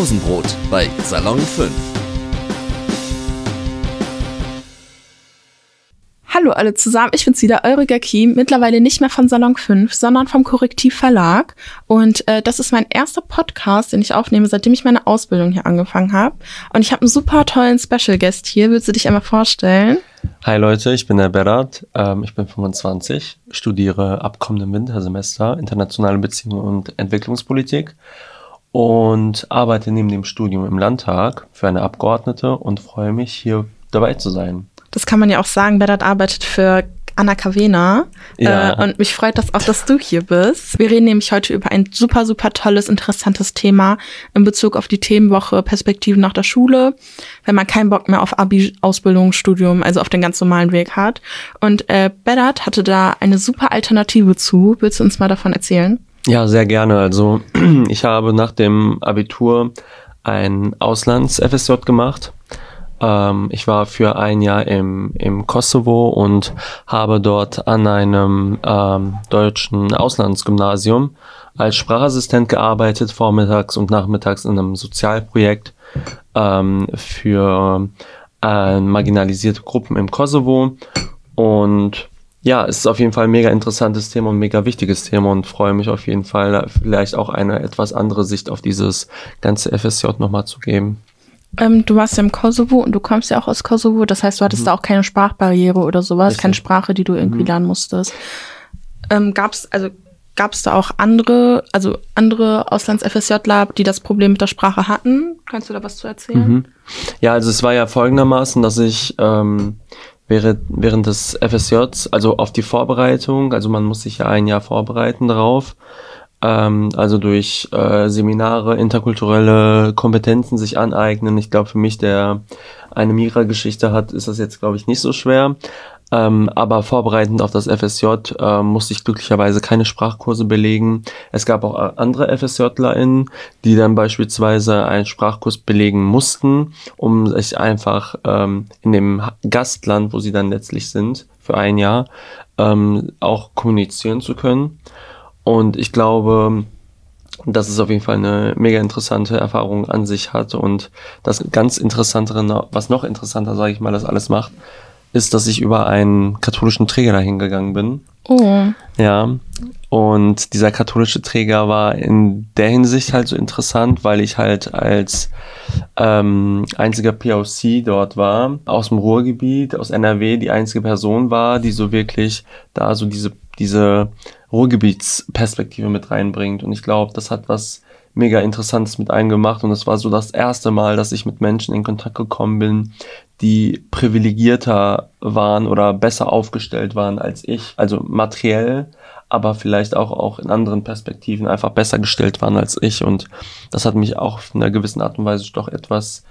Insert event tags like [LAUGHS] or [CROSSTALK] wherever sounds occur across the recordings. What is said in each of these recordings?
Pausenbrot bei Salon 5. Hallo alle zusammen, ich bin's wieder, eure Gakim, mittlerweile nicht mehr von Salon 5, sondern vom Korrektiv Verlag. Und äh, das ist mein erster Podcast, den ich aufnehme, seitdem ich meine Ausbildung hier angefangen habe. Und ich habe einen super tollen Special Guest hier. Willst du dich einmal vorstellen? Hi Leute, ich bin der Berat, ähm, ich bin 25, studiere ab kommendem Wintersemester internationale Beziehungen und Entwicklungspolitik und arbeite neben dem Studium im Landtag für eine Abgeordnete und freue mich, hier dabei zu sein. Das kann man ja auch sagen, Berat arbeitet für Anna Kavena. Ja. Äh, und mich freut das auch, dass du hier bist. Wir reden nämlich heute über ein super, super tolles, interessantes Thema in Bezug auf die Themenwoche Perspektiven nach der Schule, wenn man keinen Bock mehr auf Abi, Ausbildung, Studium, also auf den ganz normalen Weg hat. Und äh, Berat hatte da eine super Alternative zu. Willst du uns mal davon erzählen? Ja, sehr gerne. Also [CLEARS THROAT] ich habe nach dem Abitur ein Auslands-FSJ gemacht. Ähm, ich war für ein Jahr im, im Kosovo und habe dort an einem ähm, deutschen Auslandsgymnasium als Sprachassistent gearbeitet, vormittags und nachmittags in einem Sozialprojekt ähm, für äh, marginalisierte Gruppen im Kosovo. Und ja, es ist auf jeden Fall ein mega interessantes Thema und mega wichtiges Thema und freue mich auf jeden Fall, vielleicht auch eine etwas andere Sicht auf dieses ganze FSJ nochmal zu geben. Ähm, du warst ja im Kosovo und du kommst ja auch aus Kosovo. Das heißt, du hattest da auch keine Sprachbarriere oder sowas, Richtig. keine Sprache, die du irgendwie lernen musstest. Ähm, gab's also gab's da auch andere, also andere Auslands-FSJler, die das Problem mit der Sprache hatten? Kannst du da was zu erzählen? Mhm. Ja, also es war ja folgendermaßen, dass ich ähm, während, während des FSJs, also auf die Vorbereitung, also man muss sich ja ein Jahr vorbereiten darauf, ähm, also durch äh, Seminare, interkulturelle Kompetenzen sich aneignen. Ich glaube, für mich, der eine Mira-Geschichte hat, ist das jetzt, glaube ich, nicht so schwer. Ähm, aber vorbereitend auf das FSJ äh, musste ich glücklicherweise keine Sprachkurse belegen. Es gab auch äh, andere FSJlerInnen, die dann beispielsweise einen Sprachkurs belegen mussten, um sich einfach ähm, in dem Gastland, wo sie dann letztlich sind, für ein Jahr, ähm, auch kommunizieren zu können. Und ich glaube, dass es auf jeden Fall eine mega interessante Erfahrung an sich hat. Und das ganz Interessantere, was noch interessanter, sage ich mal, das alles macht, ist, dass ich über einen katholischen Träger dahin gegangen bin. Oh, Ja. Und dieser katholische Träger war in der Hinsicht halt so interessant, weil ich halt als ähm, einziger POC dort war, aus dem Ruhrgebiet, aus NRW, die einzige Person war, die so wirklich da so diese, diese Ruhrgebietsperspektive mit reinbringt. Und ich glaube, das hat was mega Interessantes mit eingemacht. Und es war so das erste Mal, dass ich mit Menschen in Kontakt gekommen bin, die privilegierter waren oder besser aufgestellt waren als ich. Also materiell, aber vielleicht auch, auch in anderen Perspektiven einfach besser gestellt waren als ich. Und das hat mich auch in einer gewissen Art und Weise doch etwas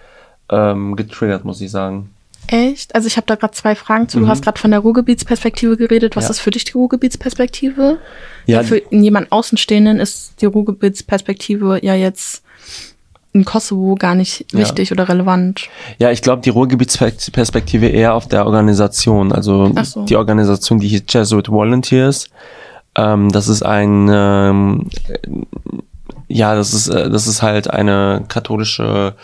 ähm, getriggert, muss ich sagen. echt? Also ich habe da gerade zwei Fragen zu. Du Mhm. hast gerade von der Ruhrgebietsperspektive geredet. Was Ja. ist für dich die Ruhrgebietsperspektive? Ja, für jemanden Außenstehenden ist die Ruhrgebietsperspektive ja jetzt in Kosovo gar nicht Ja. wichtig oder relevant. Ja, ich glaube, die Ruhrgebietsperspektive eher auf der Organisation. Also so. die Organisation, die hieß Jesuit Volunteers. Ähm, das ist ein, ähm, äh, ja, das ist, äh, das ist halt eine katholische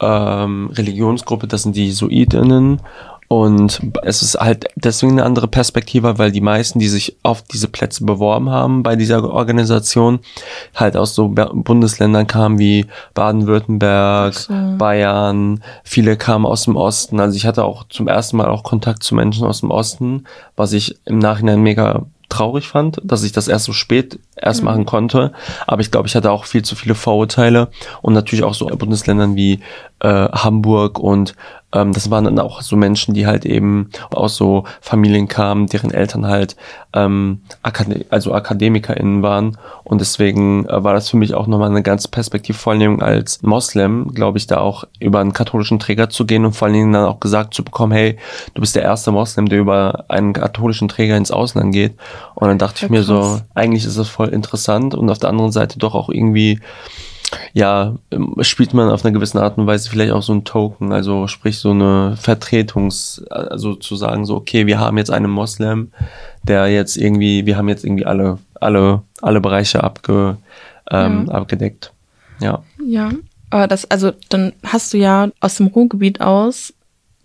ähm, Religionsgruppe, das sind die Jesuitinnen. Und es ist halt deswegen eine andere Perspektive, weil die meisten, die sich auf diese Plätze beworben haben bei dieser Organisation, halt aus so Bundesländern kamen wie Baden-Württemberg, so. Bayern, viele kamen aus dem Osten. Also ich hatte auch zum ersten Mal auch Kontakt zu Menschen aus dem Osten, was ich im Nachhinein mega traurig fand, dass ich das erst so spät erst machen konnte. Aber ich glaube, ich hatte auch viel zu viele Vorurteile. Und natürlich auch so Bundesländern wie äh, Hamburg und ähm, das waren dann auch so Menschen, die halt eben aus so Familien kamen, deren Eltern halt ähm, Akade also AkademikerInnen waren. Und deswegen äh, war das für mich auch nochmal eine allen Dingen als Moslem, glaube ich, da auch über einen katholischen Träger zu gehen und vor allen Dingen dann auch gesagt zu bekommen, hey, du bist der erste Moslem, der über einen katholischen Träger ins Ausland geht. Und dann dachte Ja, ich mir so, eigentlich ist das voll interessant und auf der anderen Seite doch auch irgendwie ja, ähm, spielt man auf einer gewissen Art und Weise vielleicht auch so ein Token, also sprich so eine Vertretungs, also zu sagen so, okay, wir haben jetzt einen Moslem, der jetzt irgendwie, wir haben jetzt irgendwie alle, alle, alle Bereiche abge, ähm, abgedeckt. Ja. Ja. Aber das, also dann hast du ja aus dem Ruhrgebiet aus,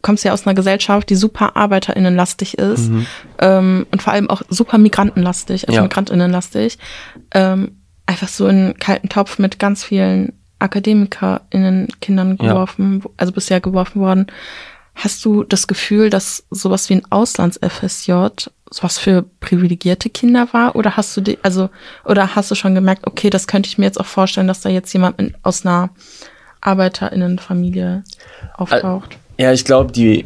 kommst ja aus einer Gesellschaft, die super ArbeiterInnenlastig ist Mhm. ähm, und vor allem auch super Migrantenlastig, also Ja. MigrantInnenlastig. Ähm, einfach so in einen kalten Topf mit ganz vielen AkademikerInnen, Kindern Ja. geworfen, also bisher geworfen worden. Hast du das Gefühl, dass sowas wie ein Auslands-FSJ sowas für privilegierte Kinder war? Oder hast du die, also, oder hast du schon gemerkt, okay, das könnte ich mir jetzt auch vorstellen, dass da jetzt jemand in, aus einer ArbeiterInnenfamilie auftaucht? Ja, ich glaube, die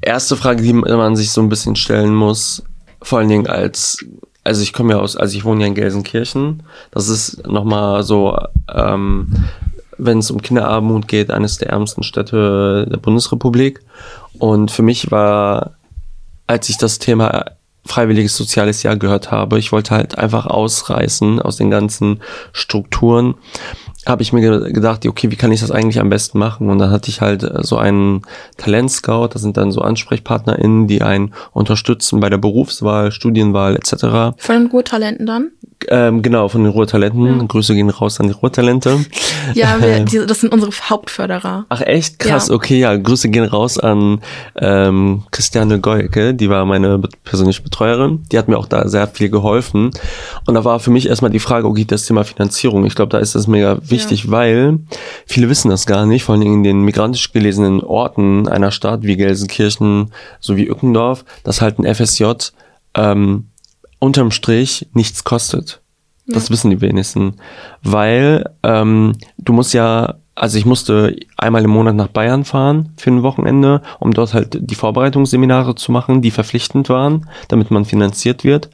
erste Frage, die man sich so ein bisschen stellen muss, vor allen Dingen als, also ich komme ja aus, also ich wohne ja in Gelsenkirchen. Das ist nochmal so, ähm, wenn es um Kinderarmut geht, eines der ärmsten Städte der Bundesrepublik. Und für mich war, als ich das Thema freiwilliges soziales Jahr gehört habe, ich wollte halt einfach ausreißen aus den ganzen Strukturen, habe ich mir ge- gedacht, okay, wie kann ich das eigentlich am besten machen? Und dann hatte ich halt äh, so einen Talentscout, das sind dann so AnsprechpartnerInnen, die einen unterstützen bei der Berufswahl, Studienwahl etc. Von den Ruhrtalenten dann? Ähm, genau, von den Ruhrtalenten. Grüße gehen raus an die Ruhrtalente. Ja, [LAUGHS] wir, die, das sind unsere Hauptförderer. Ach echt? Krass, Ja. okay, ja. Grüße gehen raus an ähm, Christiane Goyke, die war meine persönliche Betreuerin. Die hat mir auch da sehr viel geholfen. Und da war für mich erstmal die Frage, okay, das Thema Finanzierung. Ich glaube, da ist das mega wichtig, weil viele wissen das gar nicht, vor allem in den migrantisch gelesenen Orten einer Stadt wie Gelsenkirchen sowie Ückendorf, dass halt ein FSJ ähm, unterm Strich nichts kostet. Das wissen die wenigsten. Weil ähm, du musst ja, also ich musste einmal im Monat nach Bayern fahren für ein Wochenende, um dort halt die Vorbereitungsseminare zu machen, die verpflichtend waren, damit man finanziert wird.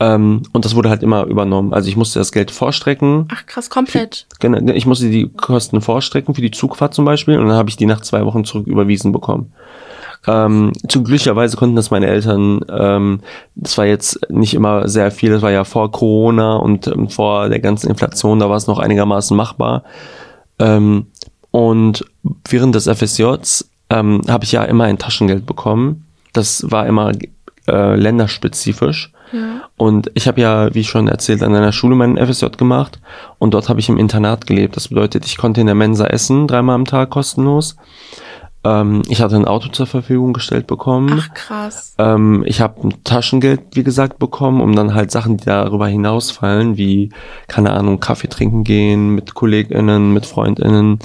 Ähm, und das wurde halt immer übernommen. Also ich musste das Geld vorstrecken. Ach krass, komplett. Genau, Ich musste die Kosten vorstrecken für die Zugfahrt zum Beispiel und dann habe ich die nach zwei Wochen zurück überwiesen bekommen. Ähm, zu glücklicherweise konnten das meine Eltern, ähm, das war jetzt nicht immer sehr viel, das war ja vor Corona und ähm, vor der ganzen Inflation, da war es noch einigermaßen machbar. Ähm, und während des FSJs ähm, habe ich ja immer ein Taschengeld bekommen. Das war immer äh, länderspezifisch. Ja. Und ich habe ja, wie schon erzählt, an einer Schule meinen FSJ gemacht und dort habe ich im Internat gelebt. Das bedeutet, ich konnte in der Mensa essen, dreimal am Tag kostenlos. Ähm, ich hatte ein Auto zur Verfügung gestellt bekommen. Ach krass. Ähm, ich habe ein Taschengeld, wie gesagt, bekommen, um dann halt Sachen, die darüber hinausfallen, wie, keine Ahnung, Kaffee trinken gehen mit KollegInnen, mit FreundInnen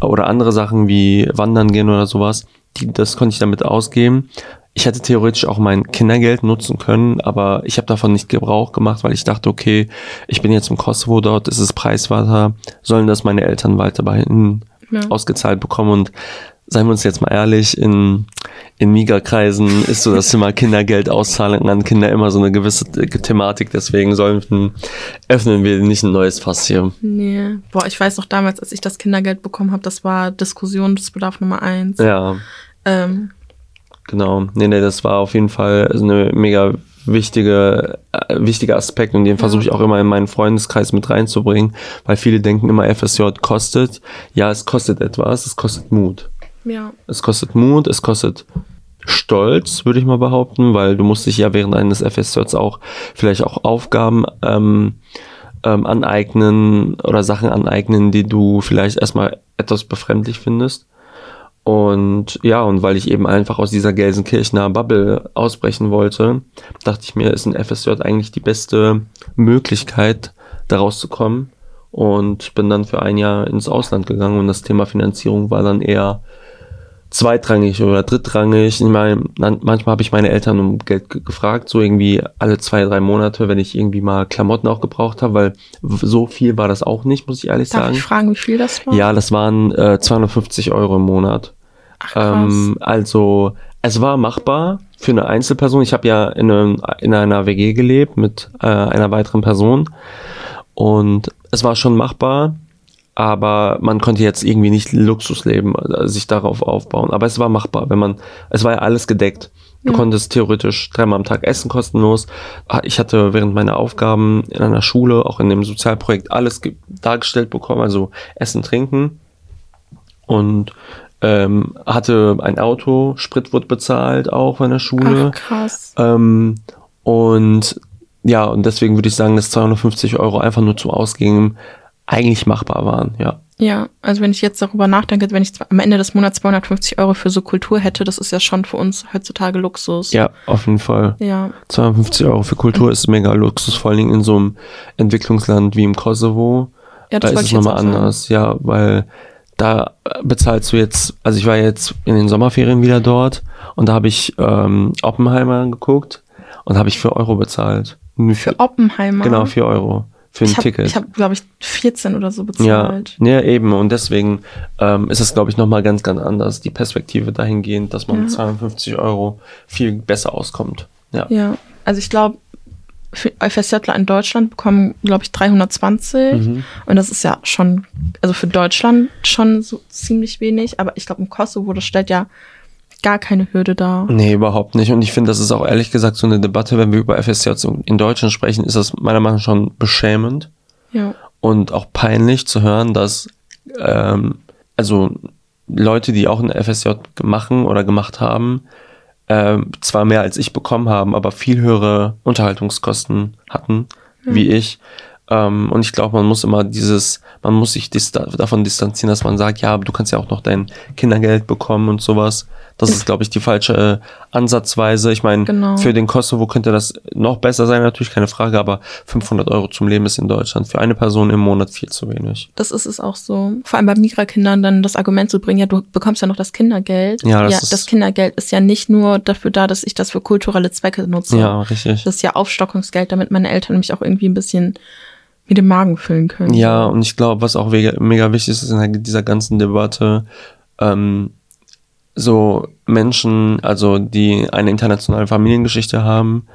oder andere Sachen wie wandern gehen oder sowas. Die, das konnte ich damit ausgeben. Ich hätte theoretisch auch mein Kindergeld nutzen können, aber ich habe davon nicht Gebrauch gemacht, weil ich dachte, okay, ich bin jetzt im Kosovo, dort ist es preiswerter, sollen das meine Eltern weiter bei ihnen Ja. ausgezahlt bekommen und seien wir uns jetzt mal ehrlich, in, in Miga-Kreisen ist so das Thema Kindergeldauszahlung an Kinder immer so eine gewisse Thematik, deswegen sollten, öffnen wir nicht ein neues Fass hier. Nee. Boah, ich weiß noch damals, als ich das Kindergeld bekommen habe, das war Diskussionsbedarf Nummer eins. Ja, Ähm, genau. Nee, nee, das war auf jeden Fall eine mega wichtige, äh, wichtiger Aspekt und den versuche ich auch immer in meinen Freundeskreis mit reinzubringen, weil viele denken immer FSJ kostet. Ja, es kostet etwas, es kostet Mut. ja. Es kostet Mut, es kostet Stolz, würde ich mal behaupten, weil du musst dich ja während eines FSJs auch vielleicht auch Aufgaben ähm, ähm, aneignen oder Sachen aneignen, die du vielleicht erstmal etwas befremdlich findest. Und ja, und weil ich eben einfach aus dieser Gelsenkirchener Bubble ausbrechen wollte, dachte ich mir, ist ein FSJ eigentlich die beste Möglichkeit, da rauszukommen. Und bin dann für ein Jahr ins Ausland gegangen und das Thema Finanzierung war dann eher zweitrangig oder drittrangig. Ich meine, man- manchmal habe ich meine Eltern um Geld ge- gefragt, so irgendwie alle zwei, drei Monate, wenn ich irgendwie mal Klamotten auch gebraucht habe, weil so viel war das auch nicht, muss ich ehrlich Darf sagen. ich fragen, wie viel das war? Ja, das waren äh, 250 Euro im Monat. Ach, krass. Ähm, also es war machbar für eine Einzelperson. Ich habe ja in, einem, in einer WG gelebt mit äh, einer weiteren Person und es war schon machbar, aber man konnte jetzt irgendwie nicht Luxusleben äh, sich darauf aufbauen. Aber es war machbar, wenn man, es war ja alles gedeckt. Du Ja. konntest theoretisch dreimal am Tag essen kostenlos. Ah, Ich hatte während meiner Aufgaben in einer Schule, auch in dem Sozialprojekt, alles ge- dargestellt bekommen, also Essen, Trinken und ähm, hatte ein Auto, Sprit wurde bezahlt auch in der Schule. Ach, krass. Ähm, und ja, und deswegen würde ich sagen, dass 250 Euro einfach nur zum Ausgehen eigentlich machbar waren, ja. Ja, also wenn ich jetzt darüber nachdenke, wenn ich am Ende des Monats 250 Euro für so Kultur hätte, das ist ja schon für uns heutzutage Luxus. Ja, auf jeden Fall. Ja. 250 Euro für Kultur ist mega Luxus, vor allen Dingen in so einem Entwicklungsland wie im Kosovo. Ja, das da ist es nochmal sagen. anders, ja, weil da bezahlst du jetzt, also ich war jetzt in den Sommerferien wieder dort und da habe ich ähm, Oppenheimer geguckt und habe ich 4 Euro bezahlt. Nur Für Oppenheimer. Genau, 4 Euro für ein ich hab, Ticket. Ich habe, glaube ich, 14 oder so ja, bezahlt. ja, eben. Und deswegen ähm, ist es, glaube ich, nochmal ganz, ganz anders, die Perspektive dahingehend, dass man Ja. mit 52 Euro viel besser auskommt. Ja. Ja, also ich glaube, für FSJler in Deutschland bekommen, glaube ich, 320. Mhm. Und das ist ja schon, also für Deutschland schon so ziemlich wenig. Aber ich glaube, im Kosovo, das stellt ja gar keine Hürde dar. Nee, überhaupt nicht. Und ich finde, das ist auch ehrlich gesagt so eine Debatte, wenn wir über FSJ in Deutschland sprechen, ist das meiner Meinung nach schon beschämend Ja, und auch peinlich zu hören, dass ähm, also Leute, die auch ein FSJ machen oder gemacht haben, ähm, zwar mehr als ich bekommen haben, aber viel höhere Unterhaltungskosten hatten, wie ich. Ähm, und ich glaube, man muss immer dieses, man muss sich dista davon distanzieren, dass man sagt, ja, du kannst ja auch noch dein Kindergeld bekommen und sowas. Das ist, glaube ich, die falsche äh, Ansatzweise. Ich meine, Genau. für den Kosovo könnte das noch besser sein, natürlich keine Frage, aber 500 Euro zum Leben ist in Deutschland für eine Person im Monat viel zu wenig. das ist es auch so. Vor allem bei Migra-Kindern dann das Argument zu bringen, ja, du bekommst ja noch das Kindergeld. Ja, das ja, das Kindergeld ist ja nicht nur dafür da, dass ich das für kulturelle Zwecke nutze. Ja, richtig. Das ist ja Aufstockungsgeld, damit meine Eltern mich auch irgendwie ein bisschen mit dem Magen füllen können. Ja, und ich glaube, was auch mega, wichtig ist in dieser ganzen Debatte, ähm, so Menschen, also die eine internationale Familiengeschichte haben,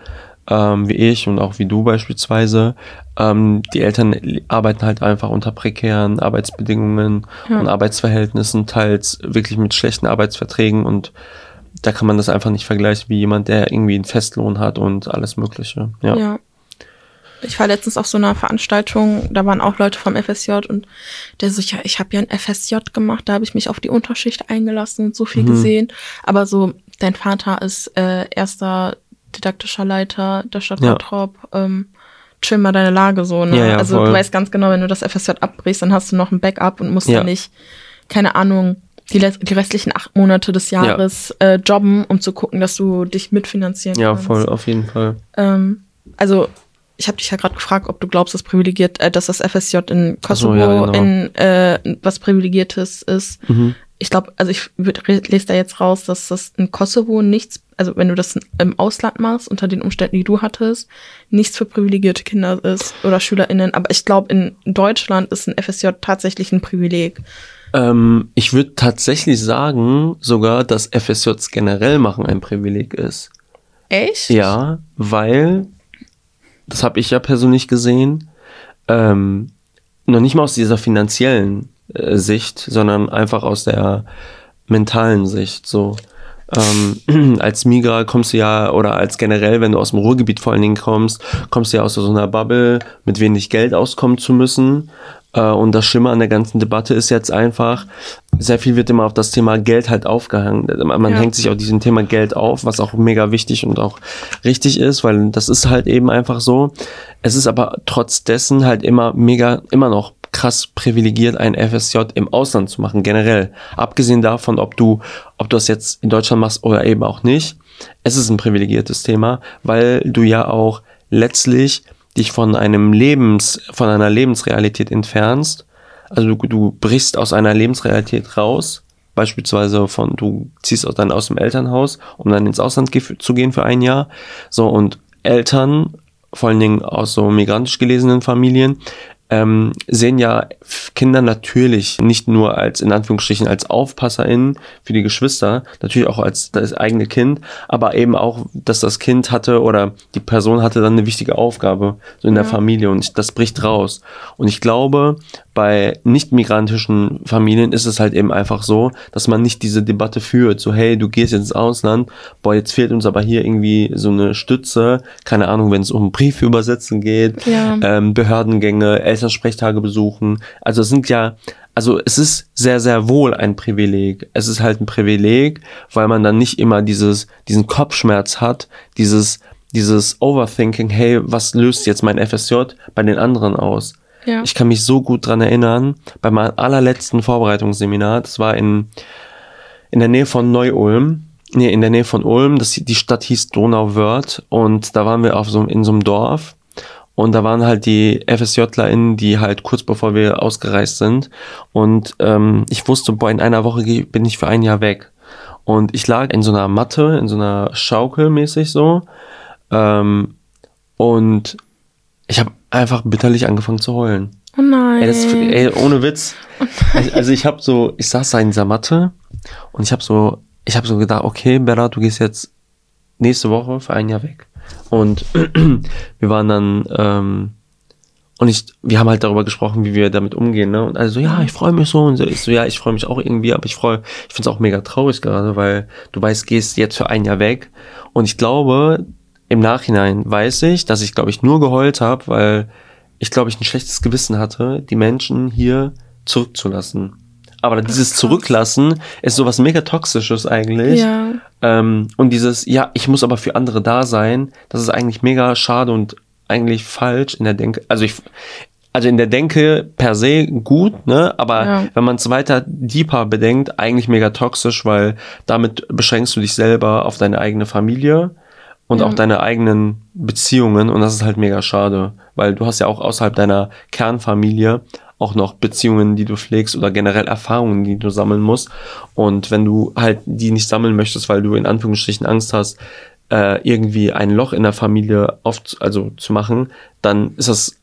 ähm, wie ich und auch wie du beispielsweise, ähm, die Eltern arbeiten halt einfach unter prekären Arbeitsbedingungen Ja. und Arbeitsverhältnissen, teils wirklich mit schlechten Arbeitsverträgen und da kann man das einfach nicht vergleichen wie jemand, der irgendwie einen Festlohn hat und alles Mögliche. Ja. Ja. Ich war letztens auf so einer Veranstaltung, da waren auch Leute vom FSJ und der so, ja, ich habe ja ein FSJ gemacht, da habe ich mich auf die Unterschicht eingelassen und so viel Mhm. gesehen. Aber so, dein Vater ist äh, erster didaktischer Leiter der Stadt Ja. Bottrop. Ähm, chill mal deine Lage so, ne? Ja, ja, also voll. du weißt ganz genau, wenn du das FSJ abbrichst, dann hast du noch ein Backup und musst Ja. dann nicht, keine Ahnung, die, die restlichen acht Monate des Jahres äh, jobben, um zu gucken, dass du dich mitfinanzieren ja, kannst. voll, auf jeden Fall. Ähm, also ich habe dich ja gerade gefragt, ob du glaubst, dass privilegiert, äh, dass das FSJ in Ach so, Kosovo ja, genau. in äh, was privilegiertes ist. Mhm. Ich glaube, also ich lese da jetzt raus, dass das in Kosovo nichts, also wenn du das im Ausland machst, unter den Umständen, die du hattest, nichts für privilegierte Kinder ist oder SchülerInnen. Aber ich glaube, in Deutschland ist ein FSJ tatsächlich ein Privileg. Ähm, ich würde tatsächlich sagen, sogar, dass FSJs generell machen ein Privileg ist. Echt? Ja, weil, das habe ich ja persönlich gesehen, ähm, noch nicht mal aus dieser finanziellen äh, Sicht, sondern einfach aus der mentalen Sicht. So ähm, [CLEARS THROAT] als Migra kommst du ja, oder als generell, wenn du aus dem Ruhrgebiet vor allen Dingen kommst, kommst du ja aus so einer Bubble, mit wenig Geld auskommen zu müssen. Äh, und das Schimmer an der ganzen Debatte ist jetzt einfach, sehr viel wird immer auf das Thema Geld halt aufgehangen. Man man Ja. hängt sich auf diesem Thema Geld auf, was auch mega wichtig und auch richtig ist, weil das ist halt eben einfach so. Es ist aber trotz dessen halt immer mega, immer noch krass privilegiert, ein FSJ im Ausland zu machen, generell. Abgesehen davon, ob du, ob du das jetzt in Deutschland machst oder eben auch nicht. Es ist ein privilegiertes Thema, weil du ja auch letztlich dich von einem Lebens, von einer Lebensrealität entfernst. Also du, du brichst aus einer Lebensrealität raus, beispielsweise von, du ziehst dann aus dem Elternhaus, um dann ins Ausland zu gehen für ein Jahr. So, und Eltern, vor allen Dingen aus so migrantisch gelesenen Familien, ähm, sehen ja Kinder natürlich nicht nur als, in Anführungsstrichen, als AufpasserInnen für die Geschwister, natürlich auch als das eigene Kind, aber eben auch, dass das Kind hatte oder die Person hatte dann eine wichtige Aufgabe so in der Ja. Familie und das bricht raus. Und ich glaube, bei nicht-migrantischen Familien ist es halt eben einfach so, dass man nicht diese Debatte führt, so hey, du gehst jetzt ins Ausland, boah, jetzt fehlt uns aber hier irgendwie so eine Stütze, keine Ahnung, wenn es um Briefe übersetzen geht, Ja. ähm, Behördengänge, Elternsprechtage besuchen. Also es sind ja, also es ist sehr, sehr wohl ein Privileg. Es ist halt ein Privileg, weil man dann nicht immer dieses, diesen Kopfschmerz hat, dieses, dieses Overthinking, hey, was löst jetzt mein FSJ bei den anderen aus? Ja. Ich kann mich so gut dran erinnern, bei meinem allerletzten Vorbereitungsseminar, das war in, in der Nähe von Neu-Ulm, nee, in der Nähe von Ulm, das, die Stadt hieß Donauwörth und da waren wir auf so, in so einem Dorf und da waren halt die FSJlerInnen, die halt kurz bevor wir ausgereist sind und ähm, ich wusste, boah, in einer Woche bin ich für ein Jahr weg und ich lag in so einer Matte, in so einer Schaukel mäßig so ähm, und ich habe einfach bitterlich angefangen zu heulen. Oh nein. Ey, das ist, ey, ohne Witz. [LAUGHS] Also, also ich habe so, ich saß da in dieser Matte und ich habe so, ich habe so gedacht, okay, Bella, du gehst jetzt nächste Woche für ein Jahr weg. Und [CLEARS THROAT] wir waren dann, ähm, und ich, wir haben halt darüber gesprochen, wie wir damit umgehen, ne? Und also, ja, ich freue mich so. Und so, ich so, ja, ich freue mich auch irgendwie, aber ich freue, ich finde es auch mega traurig gerade, weil du weißt, gehst jetzt für ein Jahr weg. Und ich glaube, im Nachhinein weiß ich, dass ich, glaube ich, nur geheult habe, weil ich, glaube ich, ein schlechtes Gewissen hatte, die Menschen hier zurückzulassen. Aber dieses krass. Zurücklassen ist sowas mega Toxisches eigentlich. Ja. Ähm, und dieses, ja, ich muss aber für andere da sein, das ist eigentlich mega schade und eigentlich falsch in der Denke. Also ich, also in der Denke per se gut, ne? Aber Ja. wenn man es weiter deeper bedenkt, eigentlich mega toxisch, weil damit beschränkst du dich selber auf deine eigene Familie und Ja. auch deine eigenen Beziehungen und das ist halt mega schade, weil du hast ja auch außerhalb deiner Kernfamilie auch noch Beziehungen, die du pflegst oder generell Erfahrungen, die du sammeln musst. Und wenn du halt die nicht sammeln möchtest, weil du in Anführungsstrichen Angst hast, äh, irgendwie ein Loch in der Familie auf, also zu machen, dann ist das,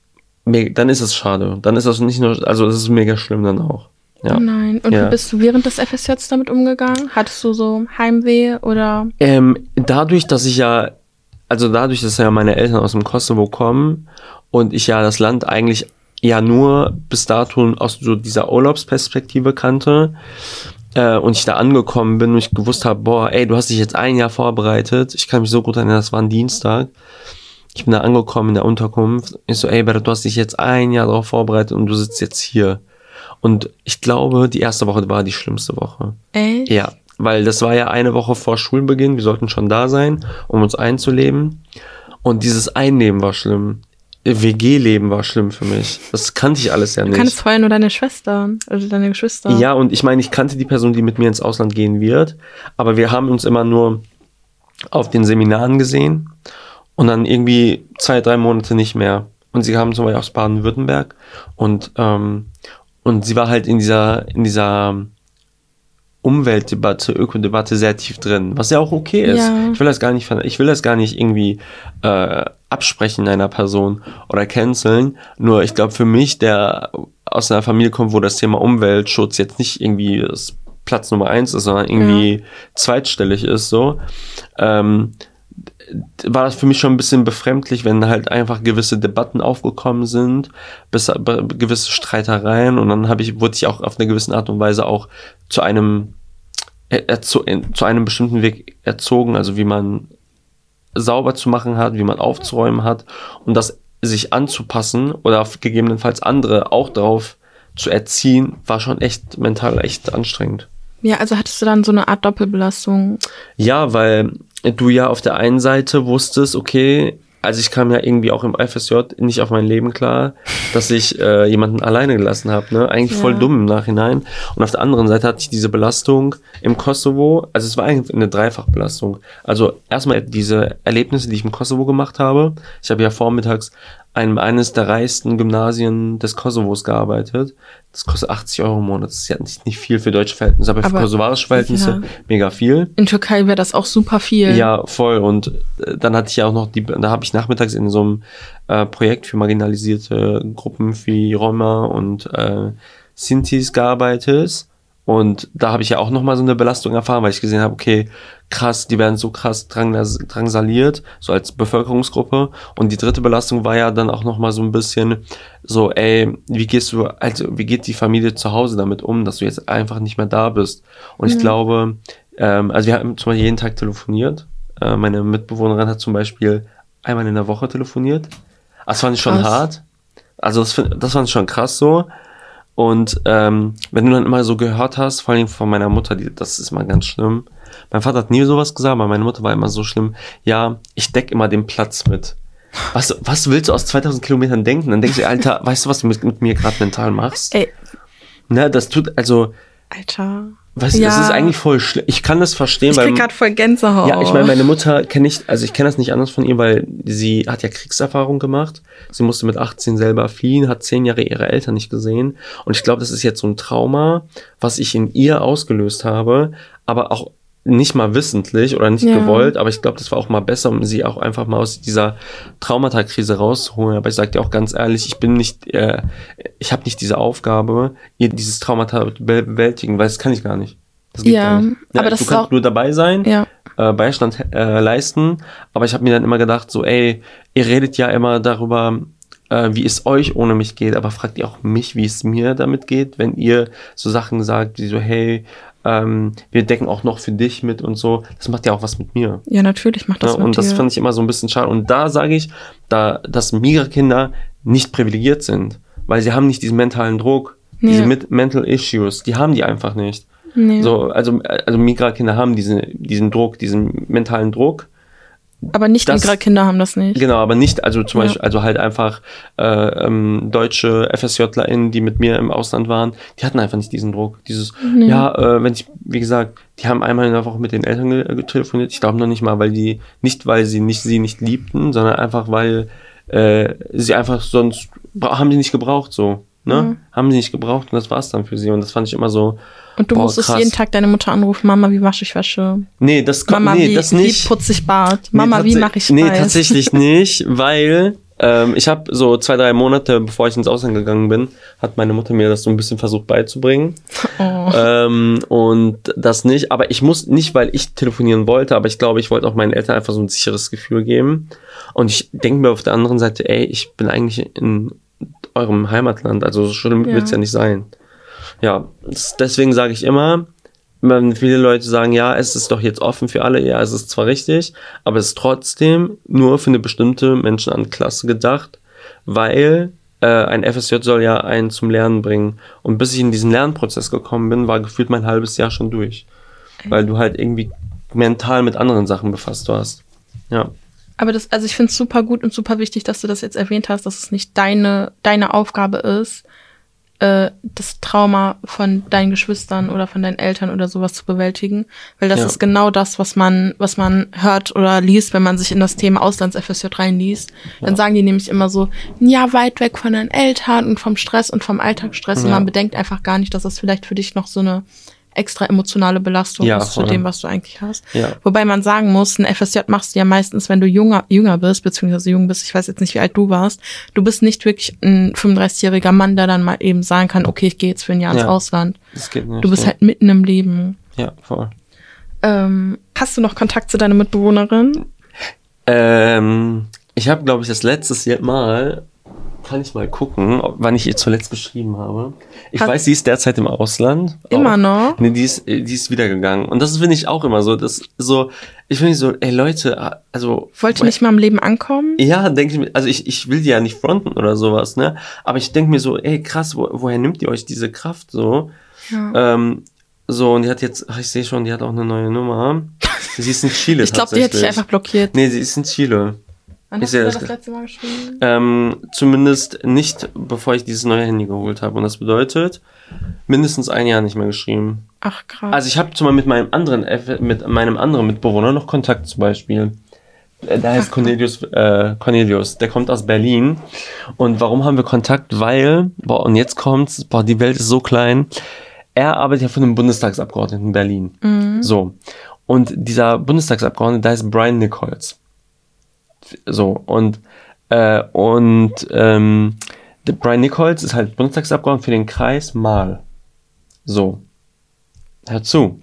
dann ist es schade. Dann ist das nicht nur, also das ist mega schlimm dann auch. Ja. Oh nein. Und Ja. wie bist du während des FSJs damit umgegangen? Hattest du so Heimweh oder? Ähm, dadurch, dass ich ja, also dadurch, dass ja meine Eltern aus dem Kosovo kommen und ich ja das Land eigentlich ja nur bis dato aus so dieser Urlaubsperspektive kannte äh, und ich da angekommen bin und ich gewusst habe, boah, ey, du hast dich jetzt ein Jahr vorbereitet. Ich kann mich so gut erinnern, das war ein Dienstag. Ich bin da angekommen in der Unterkunft. Ich so, ey, Berit, du hast dich jetzt ein Jahr darauf vorbereitet und du sitzt jetzt hier. Und ich glaube, die erste Woche war die schlimmste Woche. Echt? Ja, weil das war ja eine Woche vor Schulbeginn. Wir sollten schon da sein, um uns einzuleben. Und dieses Einleben war schlimm. WG-Leben war schlimm für mich. Das kannte ich alles ja Du nicht. kannst vorher nur deine Schwester oder deine Geschwister. Ja, und ich meine, ich kannte die Person, die mit mir ins Ausland gehen wird, aber wir haben uns immer nur auf den Seminaren gesehen und dann irgendwie zwei, drei Monate nicht mehr. Und sie kam zum Beispiel aus Baden-Württemberg und, ähm, und sie war halt in dieser, in dieser Umweltdebatte, Ökodebatte sehr tief drin, was ja auch okay ist. Ja. Ich will das gar nicht, ich will das gar nicht irgendwie äh, absprechen einer Person oder canceln. Nur ich glaube für mich, der aus einer Familie kommt, wo das Thema Umweltschutz jetzt nicht irgendwie das Platz Nummer eins ist, sondern irgendwie zweitstellig ist, so, ähm, war das für mich schon ein bisschen befremdlich, wenn halt einfach gewisse Debatten aufgekommen sind, bis, gewisse Streitereien und dann habe ich, wurde ich auch auf eine gewisse Art und Weise auch zu einem er- erzo zu einem bestimmten Weg erzogen, also wie man sauber zu machen hat, wie man aufzuräumen hat und das sich anzupassen oder auf gegebenenfalls andere auch darauf zu erziehen, war schon echt mental echt anstrengend. Ja, also hattest du dann so eine Art Doppelbelastung. Ja, weil du ja auf der einen Seite wusstest, okay, also ich kam ja irgendwie auch im FSJ nicht auf mein Leben klar, dass ich äh, jemanden alleine gelassen habe, ne? Eigentlich voll Ja. dumm im Nachhinein. Und auf der anderen Seite hatte ich diese Belastung im Kosovo, also es war eigentlich eine Dreifachbelastung. Also erstmal diese Erlebnisse, die ich im Kosovo gemacht habe. Ich habe ja vormittags einem eines der reichsten Gymnasien des Kosovos gearbeitet. Das kostet 80 Euro im Monat. Das ist ja nicht, nicht viel für deutsche Verhältnisse, aber, für Aber- kosovarische Verhältnisse ja. mega viel. In Türkei wäre das auch super viel. Ja, voll. Und äh, dann hatte ich ja auch noch die, da habe ich nachmittags in so einem äh, Projekt für marginalisierte Gruppen wie Roma und äh, Sintis gearbeitet. Und da habe ich ja auch nochmal so eine Belastung erfahren, weil ich gesehen habe, okay, krass, die werden so krass drangsaliert, so als Bevölkerungsgruppe. Und die dritte Belastung war ja dann auch nochmal so ein bisschen so, ey, wie gehst du, also wie geht die Familie zu Hause damit um, dass du jetzt einfach nicht mehr da bist? Und ich glaube, ähm, also wir haben zum Beispiel jeden Tag telefoniert. Äh, meine Mitbewohnerin hat zum Beispiel einmal in der Woche telefoniert. Das fand ich schon Krass. hart. Also das, das fand ich schon krass so. Und ähm, wenn du dann immer so gehört hast, vor allem von meiner Mutter, die, das ist mal ganz schlimm. Mein Vater hat nie sowas gesagt, aber meine Mutter war immer so schlimm. Ja, ich deck immer den Platz mit. was, was willst du aus 2000 Kilometern denken? Dann denkst du, Alter, [LAUGHS] weißt du, was du mit, mit mir gerade mental machst? Ey, Ne, das tut, also, Alter. Weißt du, das ist eigentlich voll schlimm. Ich kann das verstehen, Ich krieg grad voll Gänsehaut. Ja, ich meine, meine Mutter kenne ich, also ich kenne das nicht anders von ihr, weil sie hat ja Kriegserfahrung gemacht. Sie musste mit 18 selber fliehen, hat zehn Jahre ihre Eltern nicht gesehen. Und ich glaube, das ist jetzt so ein Trauma, was ich in ihr ausgelöst habe, aber auch nicht mal wissentlich oder nicht Ja. gewollt, aber ich glaube, das war auch mal besser, um sie auch einfach mal aus dieser Traumatakrise rauszuholen. Aber ich sage dir auch ganz ehrlich, ich bin nicht, äh, ich habe nicht diese Aufgabe, ihr dieses Traumata bewältigen, weil das kann ich gar nicht. Das geht Ja, gar nicht. aber das du kannst nur dabei sein, Ja. äh, Beistand äh, leisten. Aber ich habe mir dann immer gedacht, so, ey, ihr redet ja immer darüber, äh, wie es euch ohne mich geht, aber fragt ihr auch mich, wie es mir damit geht, wenn ihr so Sachen sagt, wie so, hey, ähm, wir decken auch noch für dich mit und so. Das macht ja auch was mit mir. Ja, natürlich macht das Ja, mit und das dir. fand ich immer so ein bisschen schade. Und da sage ich, da, dass Migra-Kinder nicht privilegiert sind, weil sie haben nicht diesen mentalen Druck, Nee. diese mit Mental Issues, die haben die einfach nicht. Nee. So, also, also Migra-Kinder haben diesen, diesen Druck, diesen mentalen Druck. Aber nicht das- Migra-Kinder haben das nicht. Genau, aber nicht, also zum Ja. Beispiel, also halt einfach äh, ähm, deutsche FSJlerInnen, die mit mir im Ausland waren, die hatten einfach nicht diesen Druck. Dieses, Nee. ja, äh, wenn ich, wie gesagt, die haben einmal in der Woche mit den Eltern ge äh. Ich glaube noch nicht mal, weil die, nicht weil sie nicht sie nicht liebten, sondern einfach weil äh, sie einfach sonst haben die nicht gebraucht so. Ne? Mhm. Haben sie nicht gebraucht und das war's dann für sie. Und das fand ich immer so. Und du boah, musstest krass. jeden Tag deine Mutter anrufen, Mama, wie wasche ich Wäsche? Nee, das kommt, Mama, nee, wie, das wie nicht. putze ich Bad? Mama, nee, wie mache ich Nee, Reis? tatsächlich [LAUGHS] nicht, weil ähm, ich habe so zwei, drei Monate, bevor ich ins Ausland gegangen bin, hat meine Mutter mir das so ein bisschen versucht beizubringen. Oh. Ähm, und das nicht, aber ich muss nicht, weil ich telefonieren wollte, aber ich glaube, ich wollte auch meinen Eltern einfach so ein sicheres Gefühl geben. Und ich denke mir auf der anderen Seite, ey, ich bin eigentlich in eurem Heimatland, also so schlimm Ja. wird's ja nicht sein. Ja, deswegen sage ich immer, wenn viele Leute sagen, ja, es ist doch jetzt offen für alle, ja, es ist zwar richtig, aber es ist trotzdem nur für eine bestimmte Menschenklasse gedacht, weil äh, ein FSJ soll ja einen zum Lernen bringen. Und bis ich in diesen Lernprozess gekommen bin, war gefühlt mein halbes Jahr schon durch. Weil du halt irgendwie mental mit anderen Sachen befasst warst. Ja. Aber das, also ich finde es super gut und super wichtig, dass du das jetzt erwähnt hast, dass es nicht deine, deine Aufgabe ist, äh, das Trauma von deinen Geschwistern oder von deinen Eltern oder sowas zu bewältigen. Weil das Ja. ist genau das, was man, was man hört oder liest, wenn man sich in das Thema Auslands-FSJ reinliest. Dann sagen die nämlich immer so, ja, weit weg von deinen Eltern und vom Stress und vom Alltagsstress. Und Ja. man bedenkt einfach gar nicht, dass das vielleicht für dich noch so eine extra emotionale Belastung Ja, ist zu dem, was du eigentlich hast. Ja. Wobei man sagen muss, ein FSJ machst du ja meistens, wenn du jünger, jünger bist, beziehungsweise jung bist. Ich weiß jetzt nicht, wie alt du warst. Du bist nicht wirklich ein 35-jähriger Mann, der dann mal eben sagen kann, okay, ich gehe jetzt für ein Jahr ins Ja. Ausland. Das geht nicht. Du bist halt mitten im Leben. Ja, voll. Ähm, hast du noch Kontakt zu deiner Mitbewohnerin? Ähm, ich habe, glaube ich, das letztes Mal, kann ich mal gucken, ob, wann ich ihr zuletzt geschrieben habe. Ich Hat- weiß, sie ist derzeit im Ausland. Immer Auch. noch? Nee, die ist, die ist wiedergegangen. Und das finde ich auch immer so, das so, ich finde so, ey Leute, also. Wollte nicht mal im Leben ankommen? Ja, denke ich mir, also ich, ich will die ja nicht fronten oder sowas, ne? Aber ich denke mir so, ey krass, wo, woher nimmt ihr euch diese Kraft so? Ja. Ähm, so, und die hat jetzt, ach, ich sehe schon, die hat auch eine neue Nummer. [LAUGHS] Sie ist in Chile. ich glaube, die hätte ich einfach blockiert. Nee, sie ist in Chile. Wann ich hast du sehe da das das letzte Mal geschrieben? Ähm, zumindest nicht, bevor ich dieses neue Handy geholt habe. Und das bedeutet, mindestens ein Jahr nicht mehr geschrieben. Ach, krass. Also ich habe zum Beispiel mit meinem anderen F mit meinem anderen Mitbewohner noch Kontakt zum Beispiel. Äh, Der heißt Cornelius, äh, Cornelius, der kommt aus Berlin. Und warum haben wir Kontakt? Weil, boah, und jetzt kommt's, boah, die Welt ist so klein. Er arbeitet ja für einen Bundestagsabgeordneten in Berlin. So. Und dieser Bundestagsabgeordnete, da ist Brian Nichols. So, und, äh, und ähm, Brian Nichols ist halt Bundestagsabgeordneter für den Kreis Mal. So. Hör zu.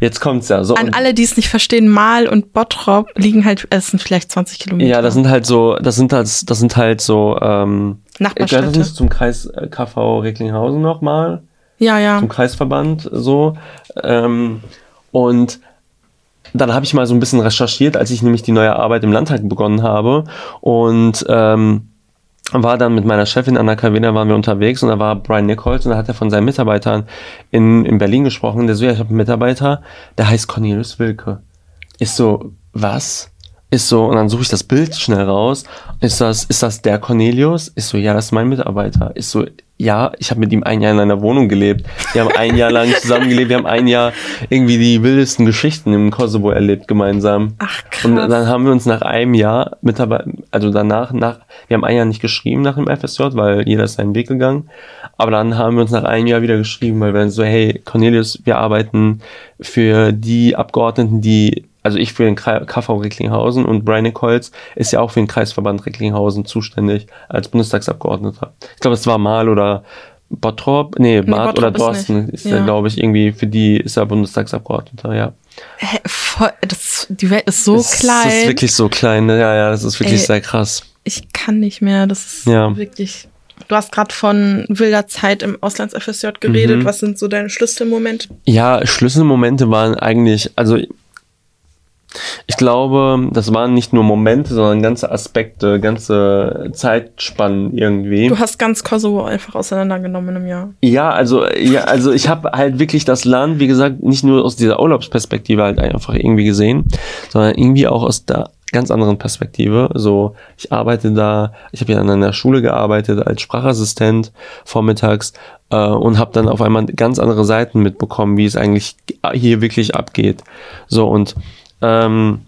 Jetzt kommt's ja. So, An alle, die es nicht verstehen, Mal und Bottrop liegen halt, es sind vielleicht 20 Kilometer. ja, das sind halt so, das sind halt, das sind halt so, ähm, gehört das Nachbarstädte. nicht zum Kreis äh, KV Recklinghausen nochmal? Ja, ja. zum Kreisverband so. Ähm, und dann habe ich mal so ein bisschen recherchiert, als ich nämlich die neue Arbeit im Landtag begonnen habe. Und ähm, war dann mit meiner Chefin Anna Kavena waren wir unterwegs und da war Brian Nichols und da hat er von seinen Mitarbeitern in, in Berlin gesprochen. Der so, ja, ich habe einen Mitarbeiter, der heißt Cornelius Wilke. Ist so, was? ist so, und dann suche ich das Bild schnell raus. Ist das, ist das der Cornelius? Ist so, ja, das ist mein Mitarbeiter. Ist so, ja, ich habe mit ihm ein Jahr in einer Wohnung gelebt. Wir haben ein Jahr lang zusammengelebt. Wir haben ein Jahr irgendwie die wildesten Geschichten im Kosovo erlebt gemeinsam. Ach, krass. Und dann haben wir uns nach einem Jahr Mitarbeiter, also danach, nach, wir haben ein Jahr nicht geschrieben nach dem FSJ, weil jeder ist seinen Weg gegangen. Aber dann haben wir uns nach einem Jahr wieder geschrieben, weil wir so, hey, Cornelius, wir arbeiten für die Abgeordneten, die also ich für den KV Recklinghausen und Brian Nichols ist ja auch für den Kreisverband Recklinghausen zuständig als Bundestagsabgeordneter. Ich glaube, es war Mal oder Bottrop, nee, nee Bart oder Dorsten ist, ist ja. glaube ich, irgendwie, für die ist er Bundestagsabgeordneter, ja. Voll, das, die Welt ist so es, klein. Das ist wirklich so klein, ne? ja, ja, das ist wirklich Ey, sehr krass. Ich kann nicht mehr, das ist ja. wirklich. Du hast gerade von wilder Zeit im Auslands-FSJ geredet. Mhm. Was sind so deine Schlüsselmomente? Ja, Schlüsselmomente waren eigentlich, also ich glaube, das waren nicht nur Momente, sondern ganze Aspekte, ganze Zeitspannen irgendwie. Du hast ganz Kosovo einfach auseinandergenommen in einem Jahr. Ja, also ja, also ich habe halt wirklich das Land, wie gesagt, nicht nur aus dieser Urlaubsperspektive halt einfach irgendwie gesehen, sondern irgendwie auch aus der ganz anderen Perspektive. So, ich arbeite da, ich habe ja an einer Schule gearbeitet als Sprachassistent vormittags äh, und habe dann auf einmal ganz andere Seiten mitbekommen, wie es eigentlich hier wirklich abgeht. So und ähm,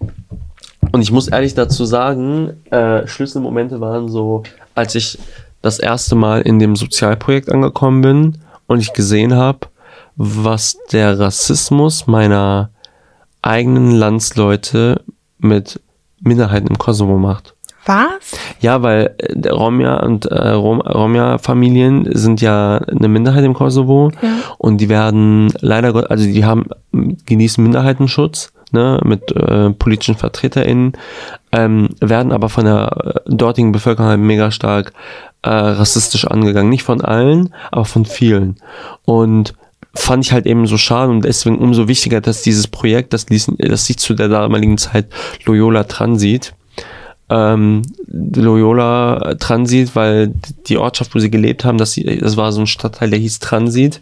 und ich muss ehrlich dazu sagen, äh, Schlüsselmomente waren so, als ich das erste Mal in dem Sozialprojekt angekommen bin und ich gesehen habe, was der Rassismus meiner eigenen Landsleute mit Minderheiten im Kosovo macht. Was? Ja, weil äh, Romja und äh, Rom, Romja-Familien sind ja eine Minderheit im Kosovo ja. und die werden leider, also die haben genießen Minderheitenschutz ne, mit äh, politischen VertreterInnen, ähm, werden aber von der äh, dortigen Bevölkerung halt mega stark äh, rassistisch angegangen. Nicht von allen, aber von vielen. Und fand ich halt eben so schade und deswegen umso wichtiger, dass dieses Projekt, das, ließ, das sich zu der damaligen Zeit Loyola Transit, ähm, Loyola Transit, weil die Ortschaft, wo sie gelebt haben, das, das war so ein Stadtteil, der hieß Transit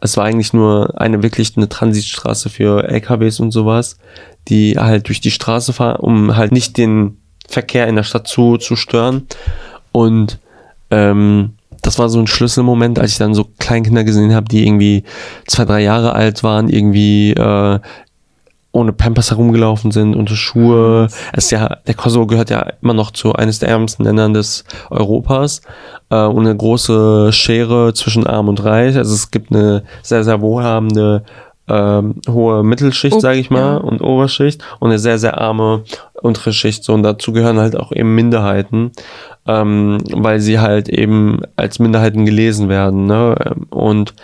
es war eigentlich nur eine wirklich eine Transitstraße für LKWs und sowas, die halt durch die Straße fahren, um halt nicht den Verkehr in der Stadt zu, zu stören. Und ähm, das war so ein Schlüsselmoment, als ich dann so Kleinkinder gesehen habe, die irgendwie zwei, drei Jahre alt waren, irgendwie äh, ohne Pampers herumgelaufen sind, und Schuhe. Es ist ja, der Kosovo gehört ja immer noch zu eines der ärmsten Ländern des Europas äh, und eine große Schere zwischen Arm und Reich. Also es gibt eine sehr, sehr wohlhabende ähm, hohe Mittelschicht, sage ich mal, ja. und Oberschicht und eine sehr, sehr arme untere Schicht. So, und dazu gehören halt auch eben Minderheiten, ähm, weil sie halt eben als Minderheiten gelesen werden. Ne? Und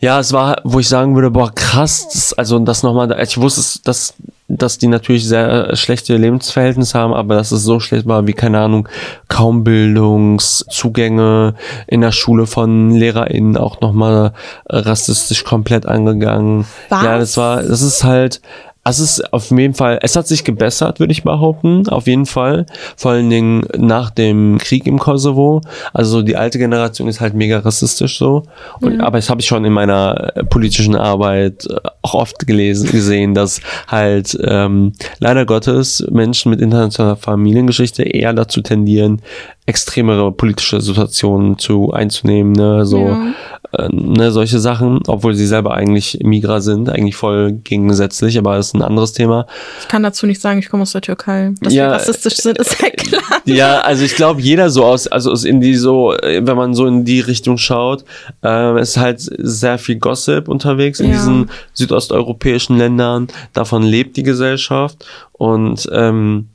ja, es war, wo ich sagen würde, boah, krass, das, also das nochmal, ich wusste, dass, dass die natürlich sehr schlechte Lebensverhältnisse haben, aber dass es so schlecht war wie, keine Ahnung, kaum Bildungszugänge in der Schule von LehrerInnen auch nochmal rassistisch komplett angegangen. Was? Ja, das war, das ist halt, es ist auf jeden Fall, es hat sich gebessert, würde ich behaupten, auf jeden Fall. Vor allen Dingen nach dem Krieg im Kosovo. Also die alte Generation ist halt mega rassistisch so. Und, mhm. Aber das habe ich schon in meiner äh, politischen Arbeit äh, auch oft gelesen, gesehen, dass halt ähm, leider Gottes Menschen mit internationaler Familiengeschichte eher dazu tendieren, extremere politische Situationen zu einzunehmen, ne, so ja. äh, ne, solche Sachen, obwohl sie selber eigentlich Migra sind, eigentlich voll gegensätzlich, aber das ist ein anderes Thema. Ich kann dazu nicht sagen, ich komme aus der Türkei. Dass ja, wir rassistisch sind, ist ja klar. Ja, also ich glaube, jeder so aus, also aus in die so, wenn man so in die Richtung schaut, äh, ist halt sehr viel Gossip unterwegs in ja. diesen südosteuropäischen Ländern. Davon lebt die Gesellschaft und ähm,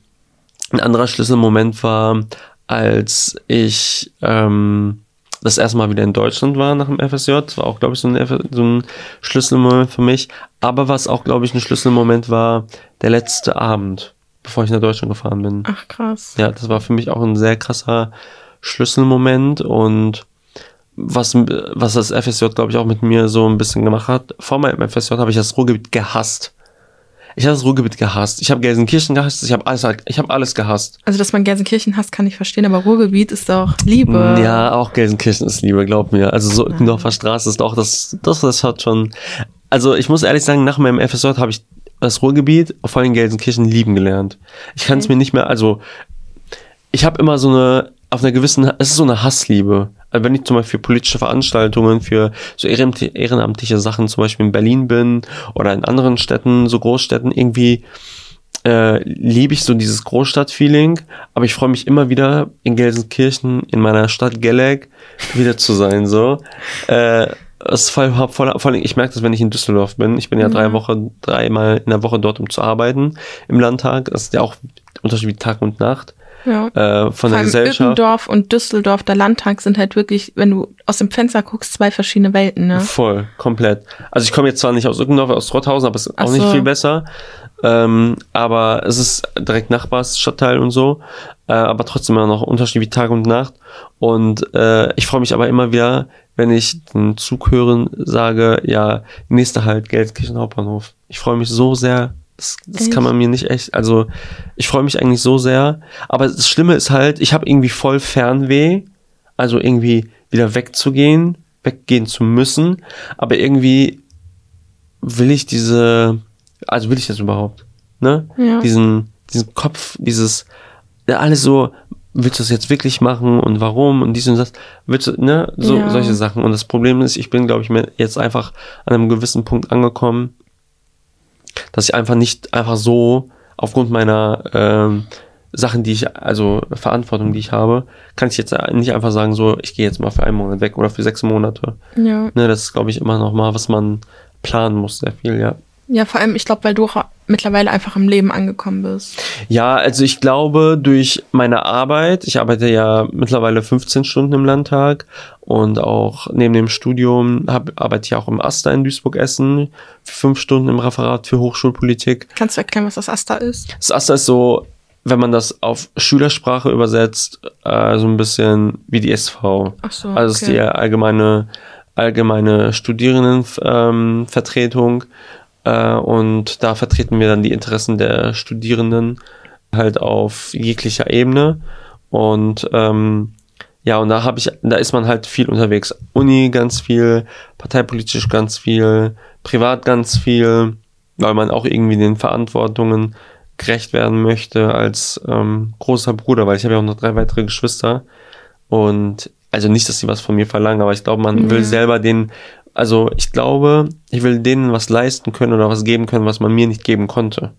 ein anderer Schlüsselmoment war, als ich ähm, das erste Mal wieder in Deutschland war nach dem FSJ. Das war auch, glaube ich, so ein, so ein Schlüsselmoment für mich. Aber was auch, glaube ich, ein Schlüsselmoment war, der letzte Abend, bevor ich nach Deutschland gefahren bin. Ach, krass. Ja, das war für mich auch ein sehr krasser Schlüsselmoment und was, was das FSJ, glaube ich, auch mit mir so ein bisschen gemacht hat. Vor meinem FSJ habe ich das Ruhrgebiet gehasst. Ich habe das Ruhrgebiet gehasst. Ich habe Gelsenkirchen gehasst. Ich habe alles, ich habe alles gehasst. Also, dass man Gelsenkirchen hasst, kann ich verstehen, aber Ruhrgebiet ist doch Liebe. Ja, auch Gelsenkirchen ist Liebe, glaub mir. Also, so Ückendorfer Straße ist auch das, das, das hat schon. Also, ich muss ehrlich sagen, nach meinem FSJ habe ich das Ruhrgebiet, vor allem Gelsenkirchen, lieben gelernt. Ich kann es Okay. mir nicht mehr, also ich habe immer so eine, auf einer gewissen, es ist so eine Hassliebe. Also wenn ich zum Beispiel für politische Veranstaltungen, für so ehrenamt- ehrenamtliche Sachen zum Beispiel in Berlin bin oder in anderen Städten, so Großstädten, irgendwie äh, liebe ich so dieses Großstadt-Feeling, aber ich freue mich immer wieder in Gelsenkirchen, in meiner Stadt Gelleck, wieder zu sein, so. Äh, es ist voll, voll, vor allem, ich merke das, wenn ich in Düsseldorf bin. Ich bin ja drei Wochen, dreimal in der Woche dort, um zu arbeiten im Landtag. Das ist ja auch Unterschied wie Tag und Nacht Ja. äh, von Vor der Gesellschaft. Ückendorf und Düsseldorf, der Landtag sind halt wirklich, wenn du aus dem Fenster guckst, zwei verschiedene Welten, ne? Voll, komplett. Also ich komme jetzt zwar nicht aus Ückendorf, aus Rotthausen, aber es ist Ach auch nicht so. viel besser. Ähm, aber es ist direkt Nachbarsstadtteil und so. Äh, aber trotzdem immer noch Unterschied wie Tag und Nacht. Und äh, ich freue mich aber immer wieder, wenn ich den Zug hören sage, ja, nächster Halt, Gelsenkirchen Hauptbahnhof. Ich freue mich so sehr. Das, das kann man mir nicht echt, also ich freue mich eigentlich so sehr. Aber das Schlimme ist halt, ich habe irgendwie voll Fernweh. Also irgendwie wieder wegzugehen, weggehen zu müssen. Aber irgendwie will ich diese, also will ich das überhaupt? Ne? Ja. Diesen, diesen Kopf, dieses, ja, alles so, willst du das jetzt wirklich machen und warum und dies und das, willst du, ne? So, Ja. solche Sachen. Und das Problem ist, ich bin, glaube ich, mir jetzt einfach an einem gewissen Punkt angekommen, dass ich einfach nicht einfach so aufgrund meiner ähm, Sachen, die ich, also Verantwortung, die ich habe, kann ich jetzt nicht einfach sagen, so, ich gehe jetzt mal für einen Monat weg oder für sechs Monate. Ja. Ne, das ist, glaube ich, immer noch mal, was man planen muss, sehr viel, ja. Ja, vor allem, ich glaube, weil du auch mittlerweile einfach im Leben angekommen bist. Ja, also ich glaube, durch meine Arbeit, ich arbeite ja mittlerweile 15 Stunden im Landtag und auch neben dem Studium hab, arbeite ich auch im AStA in Duisburg-Essen fünf Stunden im Referat für Hochschulpolitik. Kannst du erklären, was das Asta ist? Das AStA ist so, wenn man das auf Schülersprache übersetzt, äh, so ein bisschen wie die SV. Ach so, Also es ist okay. die allgemeine, allgemeine Studierendenvertretung. Ähm. Äh, und da vertreten wir dann die Interessen der Studierenden halt auf jeglicher Ebene. Und ähm, ja, und da habe ich, da ist man halt viel unterwegs. Uni ganz viel, parteipolitisch ganz viel, privat ganz viel, weil man auch irgendwie den Verantwortungen gerecht werden möchte als ähm, großer Bruder, weil ich habe ja auch noch drei weitere Geschwister. Und also nicht, dass sie was von mir verlangen, aber ich glaube, man will selber den, also ich glaube, ich will denen was leisten können oder was geben können, was man mir nicht geben konnte.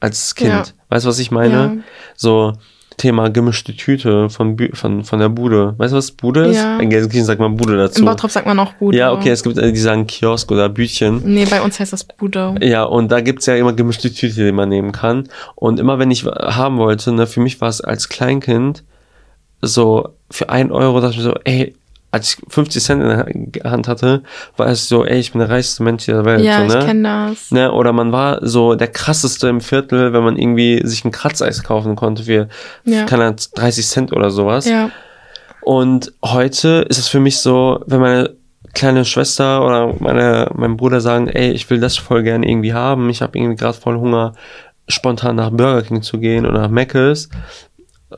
Als Kind. Ja. Weißt du, was ich meine? Ja. So Thema gemischte Tüte von, von, von der Bude. Weißt du, was Bude ist? Ja. In Gelsenkirchen sagt man Bude dazu. Im Bottrop sagt man auch Bude. ja, okay, es gibt, äh, die sagen Kiosk oder Bütchen. Nee, bei uns heißt das Bude. Ja, und da gibt's ja immer gemischte Tüte, die man nehmen kann. Und immer wenn ich haben wollte, ne, für mich war es als Kleinkind so für ein Euro, dachte ich mir so, ey, als ich 50 Cent in der Hand hatte, war es so, ey, ich bin der reichste Mensch dieser Welt. Ja, so, ne? ich kenne das. Ne, oder man war so der krasseste im Viertel, wenn man irgendwie sich ein Kratzeis kaufen konnte für, Ja. keine Ahnung, 30 Cent oder sowas. Ja. Und heute ist es für mich so, wenn meine kleine Schwester oder meine, mein Bruder sagen, ey, ich will das voll gerne irgendwie haben, ich habe irgendwie gerade voll Hunger, spontan nach Burger King zu gehen oder nach Mc's.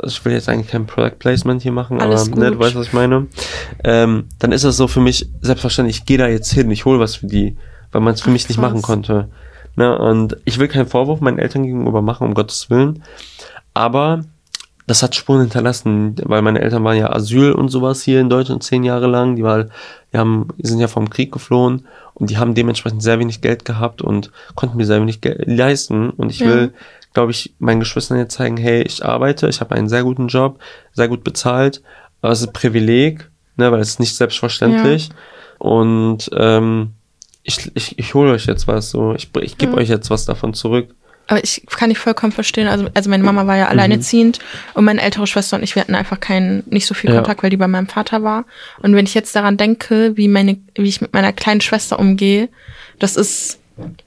Ich will jetzt eigentlich kein Product Placement hier machen, Alles aber ne, du weißt, was ich meine. Ähm, dann ist das so für mich selbstverständlich, ich gehe da jetzt hin, ich hole was für die, weil man es für Ach, mich nicht krass. machen konnte. Ne? Und ich will keinen Vorwurf meinen Eltern gegenüber machen, um Gottes Willen. Aber das hat Spuren hinterlassen, weil meine Eltern waren ja Asyl und sowas hier in Deutschland zehn Jahre lang. Die, war, die, haben, die sind ja vom Krieg geflohen und die haben dementsprechend sehr wenig Geld gehabt und konnten mir sehr wenig Geld leisten. Und ich Ja. will, glaube ich, meinen Geschwistern jetzt zeigen, hey, ich arbeite, ich habe einen sehr guten Job, sehr gut bezahlt. Aber es ist ein Privileg, ne, weil es ist nicht selbstverständlich. Und ähm, ich, ich, ich hole euch jetzt was so, ich, ich gebe Ja. euch jetzt was davon zurück. Aber ich kann nicht vollkommen verstehen. Also, also meine Mama war Mhm. ja alleinerziehend und meine ältere Schwester und ich, wir hatten einfach keinen, nicht so viel Ja. Kontakt, weil die bei meinem Vater war. Und wenn ich jetzt daran denke, wie meine, wie ich mit meiner kleinen Schwester umgehe, das ist,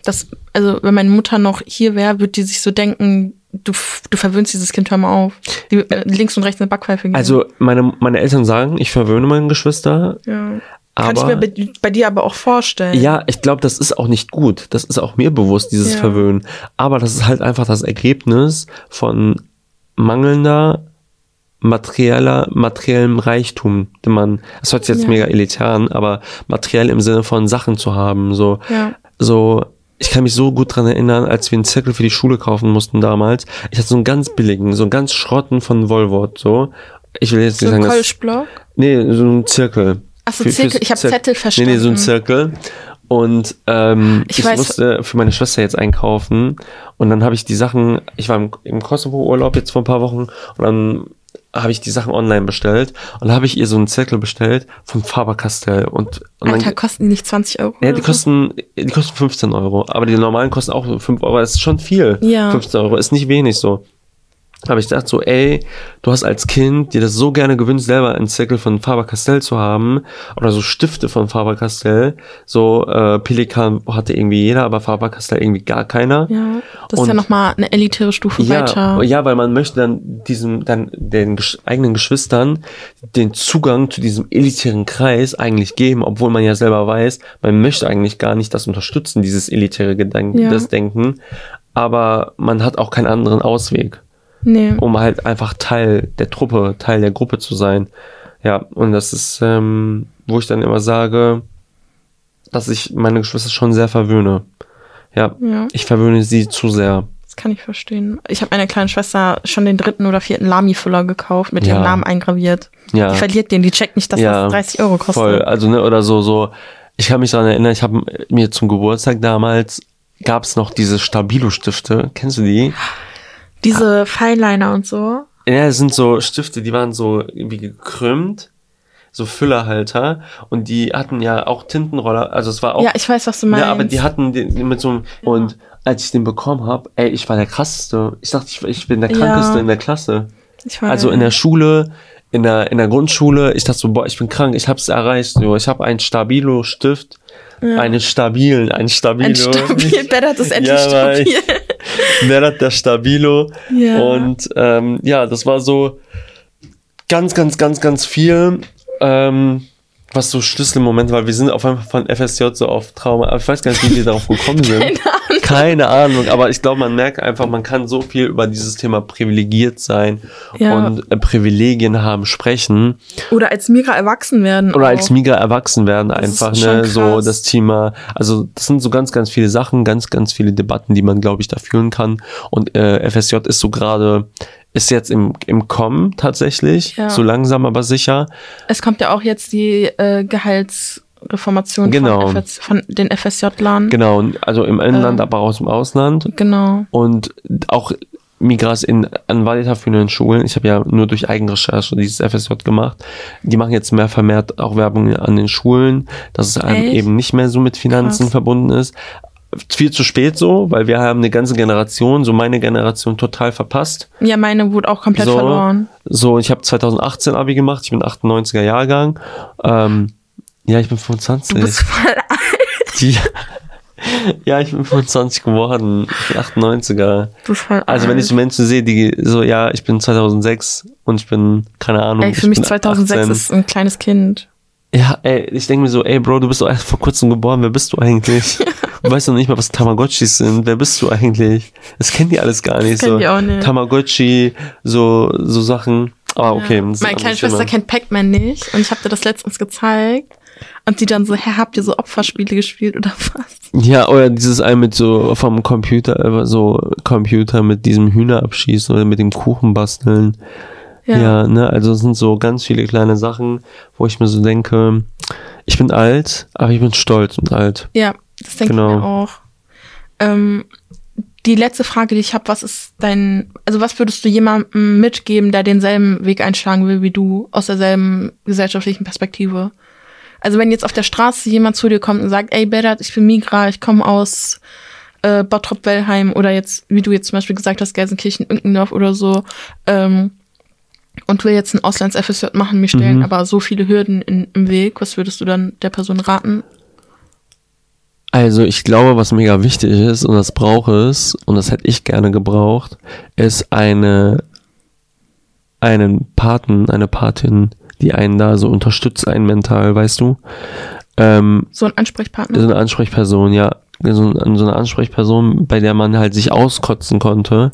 das, also wenn meine Mutter noch hier wäre, würde die sich so denken, du, du verwöhnst dieses Kind, hör mal auf. Die äh, links und rechts eine Backpfeife geben. Also meine, meine Eltern sagen, ich verwöhne meine Geschwister. ja. Kann ich mir bei, bei dir aber auch vorstellen. Ja, ich glaube, das ist auch nicht gut. Das ist auch mir bewusst, dieses Ja. Verwöhnen. Aber das ist halt einfach das Ergebnis von mangelnder materieller, materiellem Reichtum, den man, das hört sich jetzt Ja. mega elitär an, aber materiell im Sinne von Sachen zu haben, so, Ja. So, ich kann mich so gut dran erinnern, als wir einen Zirkel für die Schule kaufen mussten damals. Ich hatte so einen ganz billigen, so einen ganz schrotten von Volvo, so. Ich will jetzt So nicht sagen, dass, Kolschblock. nee, so ein Zirkel. Achso, Für- Zirkel. fürs Ich habe Zettel verstanden. Nee, nee, so ein Zirkel. Und ähm, Ich ich, weiß- musste für meine Schwester jetzt einkaufen. Und dann habe ich die Sachen, ich war im, im Kosovo-Urlaub jetzt vor ein paar Wochen und dann habe ich die Sachen online bestellt und da habe ich ihr so einen Zirkel bestellt von Faber-Castell und, und Alter, dann, kosten die nicht 20 Euro? ja, die so? kosten, die kosten 15 Euro, aber die normalen kosten auch 5 Euro, das ist schon viel. Ja. 15 Euro ist nicht wenig so. Aber ich dachte so, ey, du hast als Kind dir das so gerne gewünscht, selber einen Zirkel von Faber-Castell zu haben. Oder so Stifte von Faber-Castell. So, äh, Pelikan hatte irgendwie jeder, aber Faber-Castell irgendwie gar keiner. Ja, das ist ja Und- nochmal eine elitäre Stufe Ja, weiter. ja, weil man möchte dann diesem, dann den gesch- eigenen Geschwistern den Zugang zu diesem elitären Kreis eigentlich geben, obwohl man ja selber weiß, man möchte eigentlich gar nicht das unterstützen, dieses elitäre Gedanken, Ja. das Denken. Aber man hat auch keinen anderen Ausweg, Nee. um halt einfach Teil der Truppe, Teil der Gruppe zu sein. Ja, und das ist, ähm, wo ich dann immer sage, dass ich meine Geschwister schon sehr verwöhne. Ja, Ja. ich verwöhne sie zu sehr. Das kann ich verstehen. Ich habe meiner kleinen Schwester schon den dritten oder vierten Lami-Füller gekauft, mit Ja. ihrem Namen eingraviert. Ja. Die verliert den, die checkt nicht, dass Ja, das 30 Euro kostet. Voll, also ne, oder so, so. Ich kann mich daran erinnern, ich habe mir zum Geburtstag damals gab es noch diese Stabilo-Stifte. Kennst du die? Diese Fineliner und so. Ja, das sind so Stifte, die waren so irgendwie gekrümmt, so Füllerhalter und die hatten ja auch Tintenroller, also es war auch Ja, ich weiß, was du meinst. ja, aber die hatten den mit so einem und als ich den bekommen habe, ey, ich war der krasseste. Ich dachte, ich, ich bin der Ja. krankeste in der Klasse. ich weiß. Also in der Schule, in der, in der Grundschule, ich dachte so, boah, ich bin krank, ich hab's erreicht. So, ich habe einen Stabilo-Stift, einen stabilen, einen Stabilo. Ein stabil, [LAUGHS] Better ist endlich Ja, stabil. Wer hat der Stabilo? Ja. Und ähm, ja, das war so ganz, ganz, ganz, ganz viel. Ähm, was so Schlüsselmomente, weil wir sind auf einmal von FSJ so auf Trauma. Aber ich weiß gar nicht, wie wir darauf gekommen [LAUGHS] sind. Keine Ahnung. [LAUGHS] Keine Ahnung, aber ich glaube, man merkt einfach, man kann so viel über dieses Thema privilegiert sein Ja. und äh, Privilegien haben sprechen Oder als Migra erwachsen werden. oder auch. als Migra erwachsen werden Das einfach, ne, so krass. das Thema, also das sind so ganz, ganz viele Sachen, ganz, ganz viele Debatten, die man, glaube ich, da führen kann und äh, FSJ ist so gerade, ist jetzt im, im Kommen tatsächlich, Ja. so langsam aber sicher. Es kommt ja auch jetzt die äh, Gehaltsreformation Genau. von, FS, von den FSJ-Lern. Genau, also im Inland, Ähm. aber auch aus dem Ausland. Genau. Und auch Migras in, an weiterführenden Schulen, ich habe ja nur durch Eigenrecherche dieses FSJ gemacht, die machen jetzt mehr vermehrt auch Werbung an den Schulen, dass es einem Echt? eben nicht mehr so mit Finanzen Krass. verbunden ist. Viel zu spät so, weil wir haben eine ganze Generation, so meine Generation total verpasst. Ja, meine wurde auch komplett so, verloren. So, ich habe 2018 Abi gemacht, ich bin 98er Jahrgang. Ähm, ja, ich bin 25. Du bist voll [LAUGHS] alt. Die, ja, ich bin 25 geworden. Ich bin 98er. Du bist voll Also wenn ich so alt. Menschen sehe, die so, ja, ich bin 2006 und ich bin, keine Ahnung. Ey, für mich bin 2006 18. ist ein kleines Kind. Ja, ey, ich denke mir so, ey Bro, du bist doch erst vor kurzem geboren, wer bist du eigentlich? [LAUGHS] du weißt doch nicht mal, was Tamagotchis sind, wer bist du eigentlich? Das kennen die alles gar nicht. kennen so die auch nicht. Tamagotchi, so, so Sachen. Aber okay. Ja. das Meine ein kleine Schwester kennt Pac-Man nicht und ich habe dir das letztens gezeigt. Und die dann so, hä, habt ihr so Opferspiele gespielt oder was? Ja, oder dieses ein mit so vom Computer, äh, so Computer mit diesem Hühner abschießen oder mit dem Kuchen basteln. Ja. ne, also es sind so ganz viele kleine Sachen, wo ich mir so denke, ich bin alt, aber ich bin stolz und alt. Ja, das denke Genau. ich mir auch. Ähm, die letzte Frage, die ich habe, was ist dein, also was würdest du jemandem mitgeben, der denselben Weg einschlagen will wie du, aus derselben gesellschaftlichen Perspektive? Also wenn jetzt auf der Straße jemand zu dir kommt und sagt, ey Berat, ich bin Migra, ich komme aus äh, Bottrop-Wellheim oder jetzt, wie du jetzt zum Beispiel gesagt hast, Gelsenkirchen-Ückendorf oder so, ähm, und will jetzt ein Auslands-FSJ machen, mir stellen Mhm. aber so viele Hürden in, im Weg, was würdest du dann der Person raten? Also ich glaube, was mega wichtig ist und das brauche es und das hätte ich gerne gebraucht, ist eine einen Paten, eine Patin, die einen da so unterstützt, einen mental, weißt du? Ähm, So ein Ansprechpartner? so eine Ansprechperson, ja, so, so eine Ansprechperson, bei der man halt sich auskotzen konnte.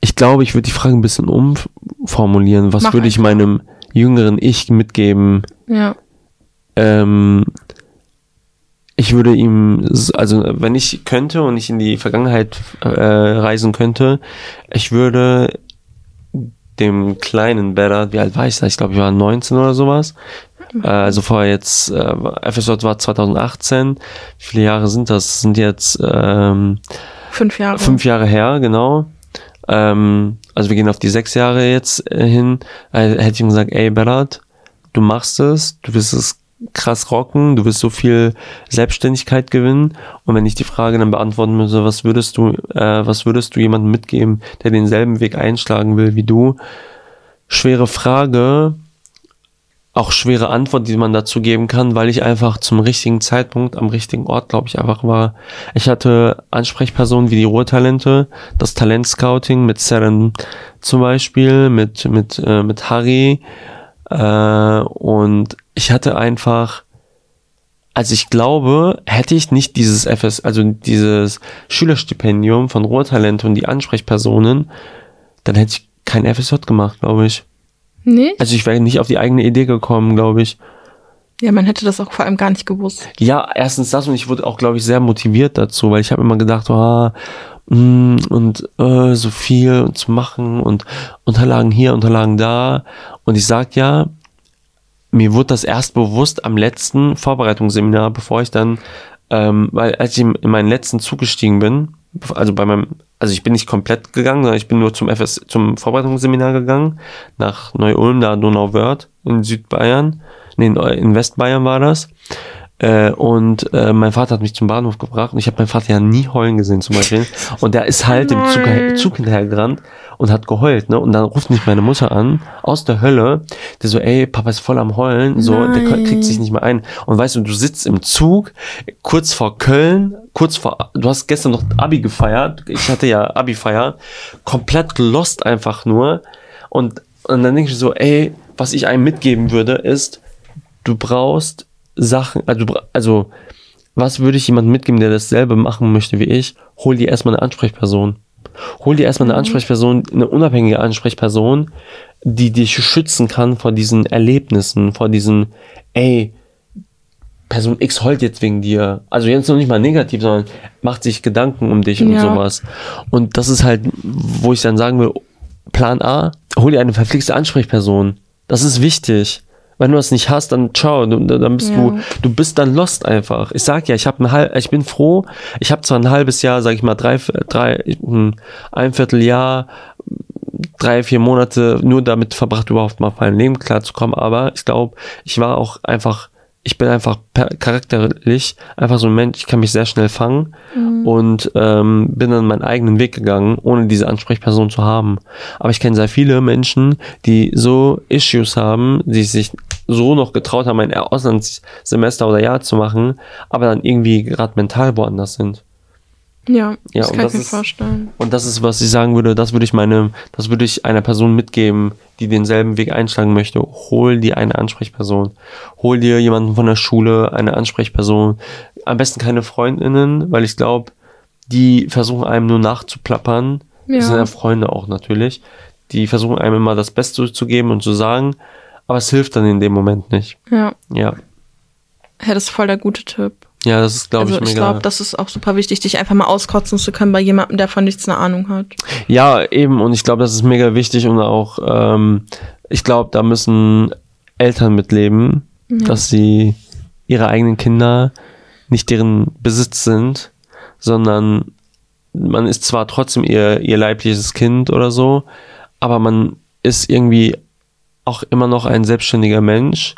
Ich glaube, ich würde die Frage ein bisschen umformulieren. Was Mach würde ich einfach. meinem jüngeren Ich mitgeben? Ja. Ähm, ich würde ihm, also wenn ich könnte und ich in die Vergangenheit äh, reisen könnte, ich würde dem kleinen Berat, wie alt war ich da? Ich glaube, ich war 19 oder sowas. Äh, also vorher jetzt, äh, FSJ war 2018. Wie viele Jahre sind das? Das sind jetzt ähm, Fünf Jahre. fünf Jahre her, genau. Ähm, also wir gehen auf die sechs Jahre jetzt äh, hin. Äh, hätte ich ihm gesagt, ey Berat, du machst es, du wirst es krass rocken, du wirst so viel Selbstständigkeit gewinnen. Und wenn ich die Frage dann beantworten müsste, was würdest du, äh, was würdest du jemandem mitgeben, der denselben Weg einschlagen will wie du? Schwere Frage, auch schwere Antwort, die man dazu geben kann, weil ich einfach zum richtigen Zeitpunkt am richtigen Ort, glaube ich, einfach war. Ich hatte Ansprechpersonen wie die Ruhrtalente, das Talentscouting mit Seren zum Beispiel, mit, mit, äh, mit Harry, äh, und ich hatte einfach, also ich glaube, hätte ich nicht dieses FS, also dieses Schülerstipendium von Ruhrtalente und die Ansprechpersonen, dann hätte ich kein FSJ gemacht, glaube ich. Nee? Also ich wäre nicht auf die eigene Idee gekommen, glaube ich. Ja, man hätte das auch vor allem gar nicht gewusst. Ja, erstens das und ich wurde auch, glaube ich, sehr motiviert dazu, weil ich habe immer gedacht, mm, und äh, so viel zu machen und Unterlagen hier, Unterlagen da. Und ich sag ja, mir wurde das erst bewusst am letzten Vorbereitungsseminar, bevor ich dann, ähm, weil als ich in meinen letzten Zug gestiegen bin, also bei meinem, also ich bin nicht komplett gegangen, sondern ich bin nur zum FS, zum Vorbereitungsseminar gegangen, nach Neu-Ulm, da Donauwörth in Südbayern, nee, in, in Westbayern war das. Äh, und äh, mein Vater hat mich zum Bahnhof gebracht und ich habe meinen Vater ja nie heulen gesehen zum Beispiel. Und der ist halt dem Zug. Zug hinterhergerannt und hat geheult, ne? Und dann ruft mich meine Mutter an, aus der Hölle, der so, ey, Papa ist voll am Heulen, so, der kriegt sich nicht mehr ein. Und weißt du, du sitzt im Zug, kurz vor Köln, kurz vor, du hast gestern noch Abi gefeiert, ich hatte ja Abi feiern, komplett lost einfach nur. Und, und dann denke ich so, ey, was ich einem mitgeben würde, ist, du brauchst Sachen, also, also was würde ich jemandem mitgeben, der dasselbe machen möchte wie ich? Hol dir erstmal eine Ansprechperson. Hol dir erstmal eine Ansprechperson, eine unabhängige Ansprechperson, die dich schützen kann vor diesen Erlebnissen, vor diesen, ey, Person X heult jetzt wegen dir. Also jetzt noch nicht mal negativ, sondern macht sich Gedanken um dich und Ja. sowas. Und das ist halt, wo ich dann sagen will, Plan A, hol dir eine verpflichtete Ansprechperson. Das ist wichtig. Wenn du das nicht hast, dann ciao, du- dann bist Ja. du, du bist dann lost einfach. Ich sag ja, ich habe ein halb, ich bin froh. Ich habe zwar ein halbes Jahr, sag ich mal, drei, drei, hm, ein Vierteljahr, drei, vier Monate nur damit verbracht, überhaupt mal auf mein Leben klarzukommen, aber ich glaube, ich war auch einfach, ich bin einfach charakterlich einfach so ein Mensch, ich kann mich sehr schnell fangen und ähm, bin dann meinen eigenen Weg gegangen, ohne diese Ansprechperson zu haben. Aber ich kenne sehr viele Menschen, die so Issues haben, die sich so noch getraut haben, ein Auslandssemester oder Jahr zu machen, aber dann irgendwie gerade mental woanders sind. Ja, Ja, das kann das ich mir ist- vorstellen. Und das ist, was ich sagen würde, das würde ich meine, das würde ich einer Person mitgeben, die denselben Weg einschlagen möchte. Hol dir eine Ansprechperson. Hol dir jemanden von der Schule, eine Ansprechperson. Am besten keine Freundinnen, weil ich glaube, die versuchen einem nur nachzuplappern. Das sind Ja. ja Freunde auch natürlich. Die versuchen einem immer das Beste zu geben und zu sagen, aber es hilft dann in dem Moment nicht. Ja, Ja. ja das ist voll der gute Tipp. Ja, das ist, glaube Also ich, ich mega. glaube, das ist auch super wichtig, dich einfach mal auskotzen zu können bei jemandem, der von nichts eine Ahnung hat. Ja, eben, und ich glaube, das ist mega wichtig und auch, ähm, ich glaube, da müssen Eltern mitleben, dass sie ihre eigenen Kinder nicht deren Besitz sind, sondern man ist zwar trotzdem ihr, ihr leibliches Kind oder so, aber man ist irgendwie auch immer noch ein selbstständiger Mensch.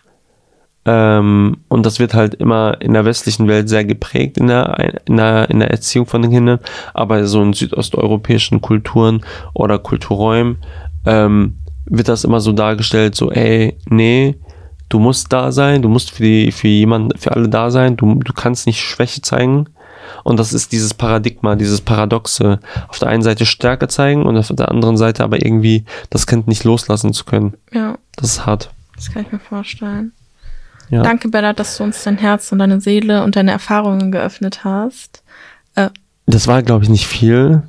Ähm, und das wird halt immer in der westlichen Welt sehr geprägt in der, in der, in der Erziehung von den Kindern, aber so in südosteuropäischen Kulturen oder Kulturräumen ähm, wird das immer so dargestellt, so, ey, nee, du musst da sein, du musst für die, für jemanden, für alle da sein, du, du kannst nicht Schwäche zeigen. Und das ist dieses Paradigma, dieses Paradoxe. Auf der einen Seite Stärke zeigen und auf der anderen Seite aber irgendwie das Kind nicht loslassen zu können. Ja, Das ist hart. das kann ich mir vorstellen. Ja. Danke, Bella, dass du uns dein Herz und deine Seele und deine Erfahrungen geöffnet hast. Das war, glaube ich, nicht viel,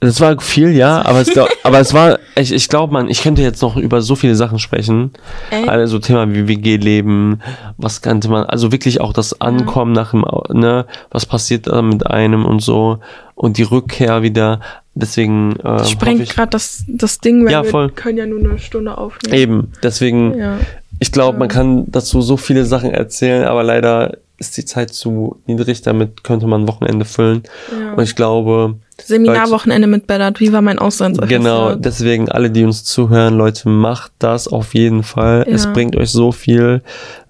Das war viel, ja, aber es, glaub, [LAUGHS] aber es war, ich, ich glaube, man, ich könnte jetzt noch über so viele Sachen sprechen. Ey. Also Thema wie WG-Leben, was könnte man, also wirklich auch das Ankommen nach dem, ne, was passiert da mit einem und so und die Rückkehr wieder. Deswegen äh, hoffe Sprengt gerade das, das Ding, weil Ja, voll. wir können ja nur eine Stunde aufnehmen. eben, deswegen, Ja. Ich glaube, man kann dazu so viele Sachen erzählen, aber leider ist die Zeit zu niedrig, damit könnte man ein Wochenende füllen. Ja. Und ich glaube, Seminarwochenende mit Bernhard. Wie war mein Auslands? Genau, deswegen alle, die uns zuhören, Leute, macht das auf jeden Fall. Ja. Es bringt euch so viel.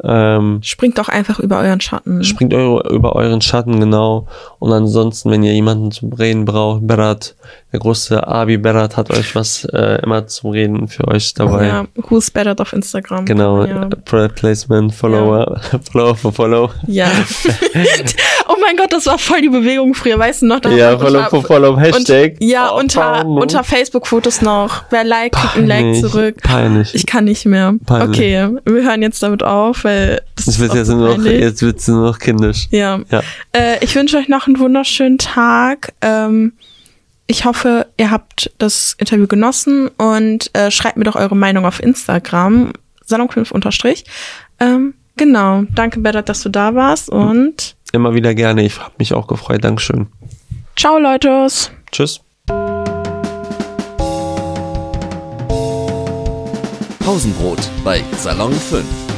Ähm, Springt doch einfach über euren Schatten. springt eure, über euren Schatten, genau. Und ansonsten, wenn ihr jemanden zum Reden braucht, Berat, der große Abi Berat hat euch was äh, immer zum Reden für euch dabei. Ja, who's better auf Instagram. Genau, Ja. Product Placement, Follower, [LAUGHS] Follower for Follow. ja. [LAUGHS] oh mein Gott, das war voll die Bewegung früher, weißt du noch? Da Ja, Follow unter- for Follow, Hashtag. Und, ja, Oh, unter, unter Facebook-Fotos noch. Wer like, kriegt ein Like zurück. Peinlich. Ich kann nicht mehr. Peinlich. Okay, wir hören jetzt damit auf, weil das Jetzt wird jetzt so nur noch, jetzt wird's nur noch kindisch. Ja. Ja. Äh, ich wünsche euch noch einen wunderschönen Tag. Ähm, ich hoffe, ihr habt das Interview genossen und äh, schreibt mir doch eure Meinung auf Instagram. Salon5 unterstrich. Ähm, genau. Danke, Bedat, dass du da warst und Immer wieder gerne. Ich habe mich auch gefreut. Dankeschön. ciao, Leute. Tschüss. Pausenbrot bei Salon 5.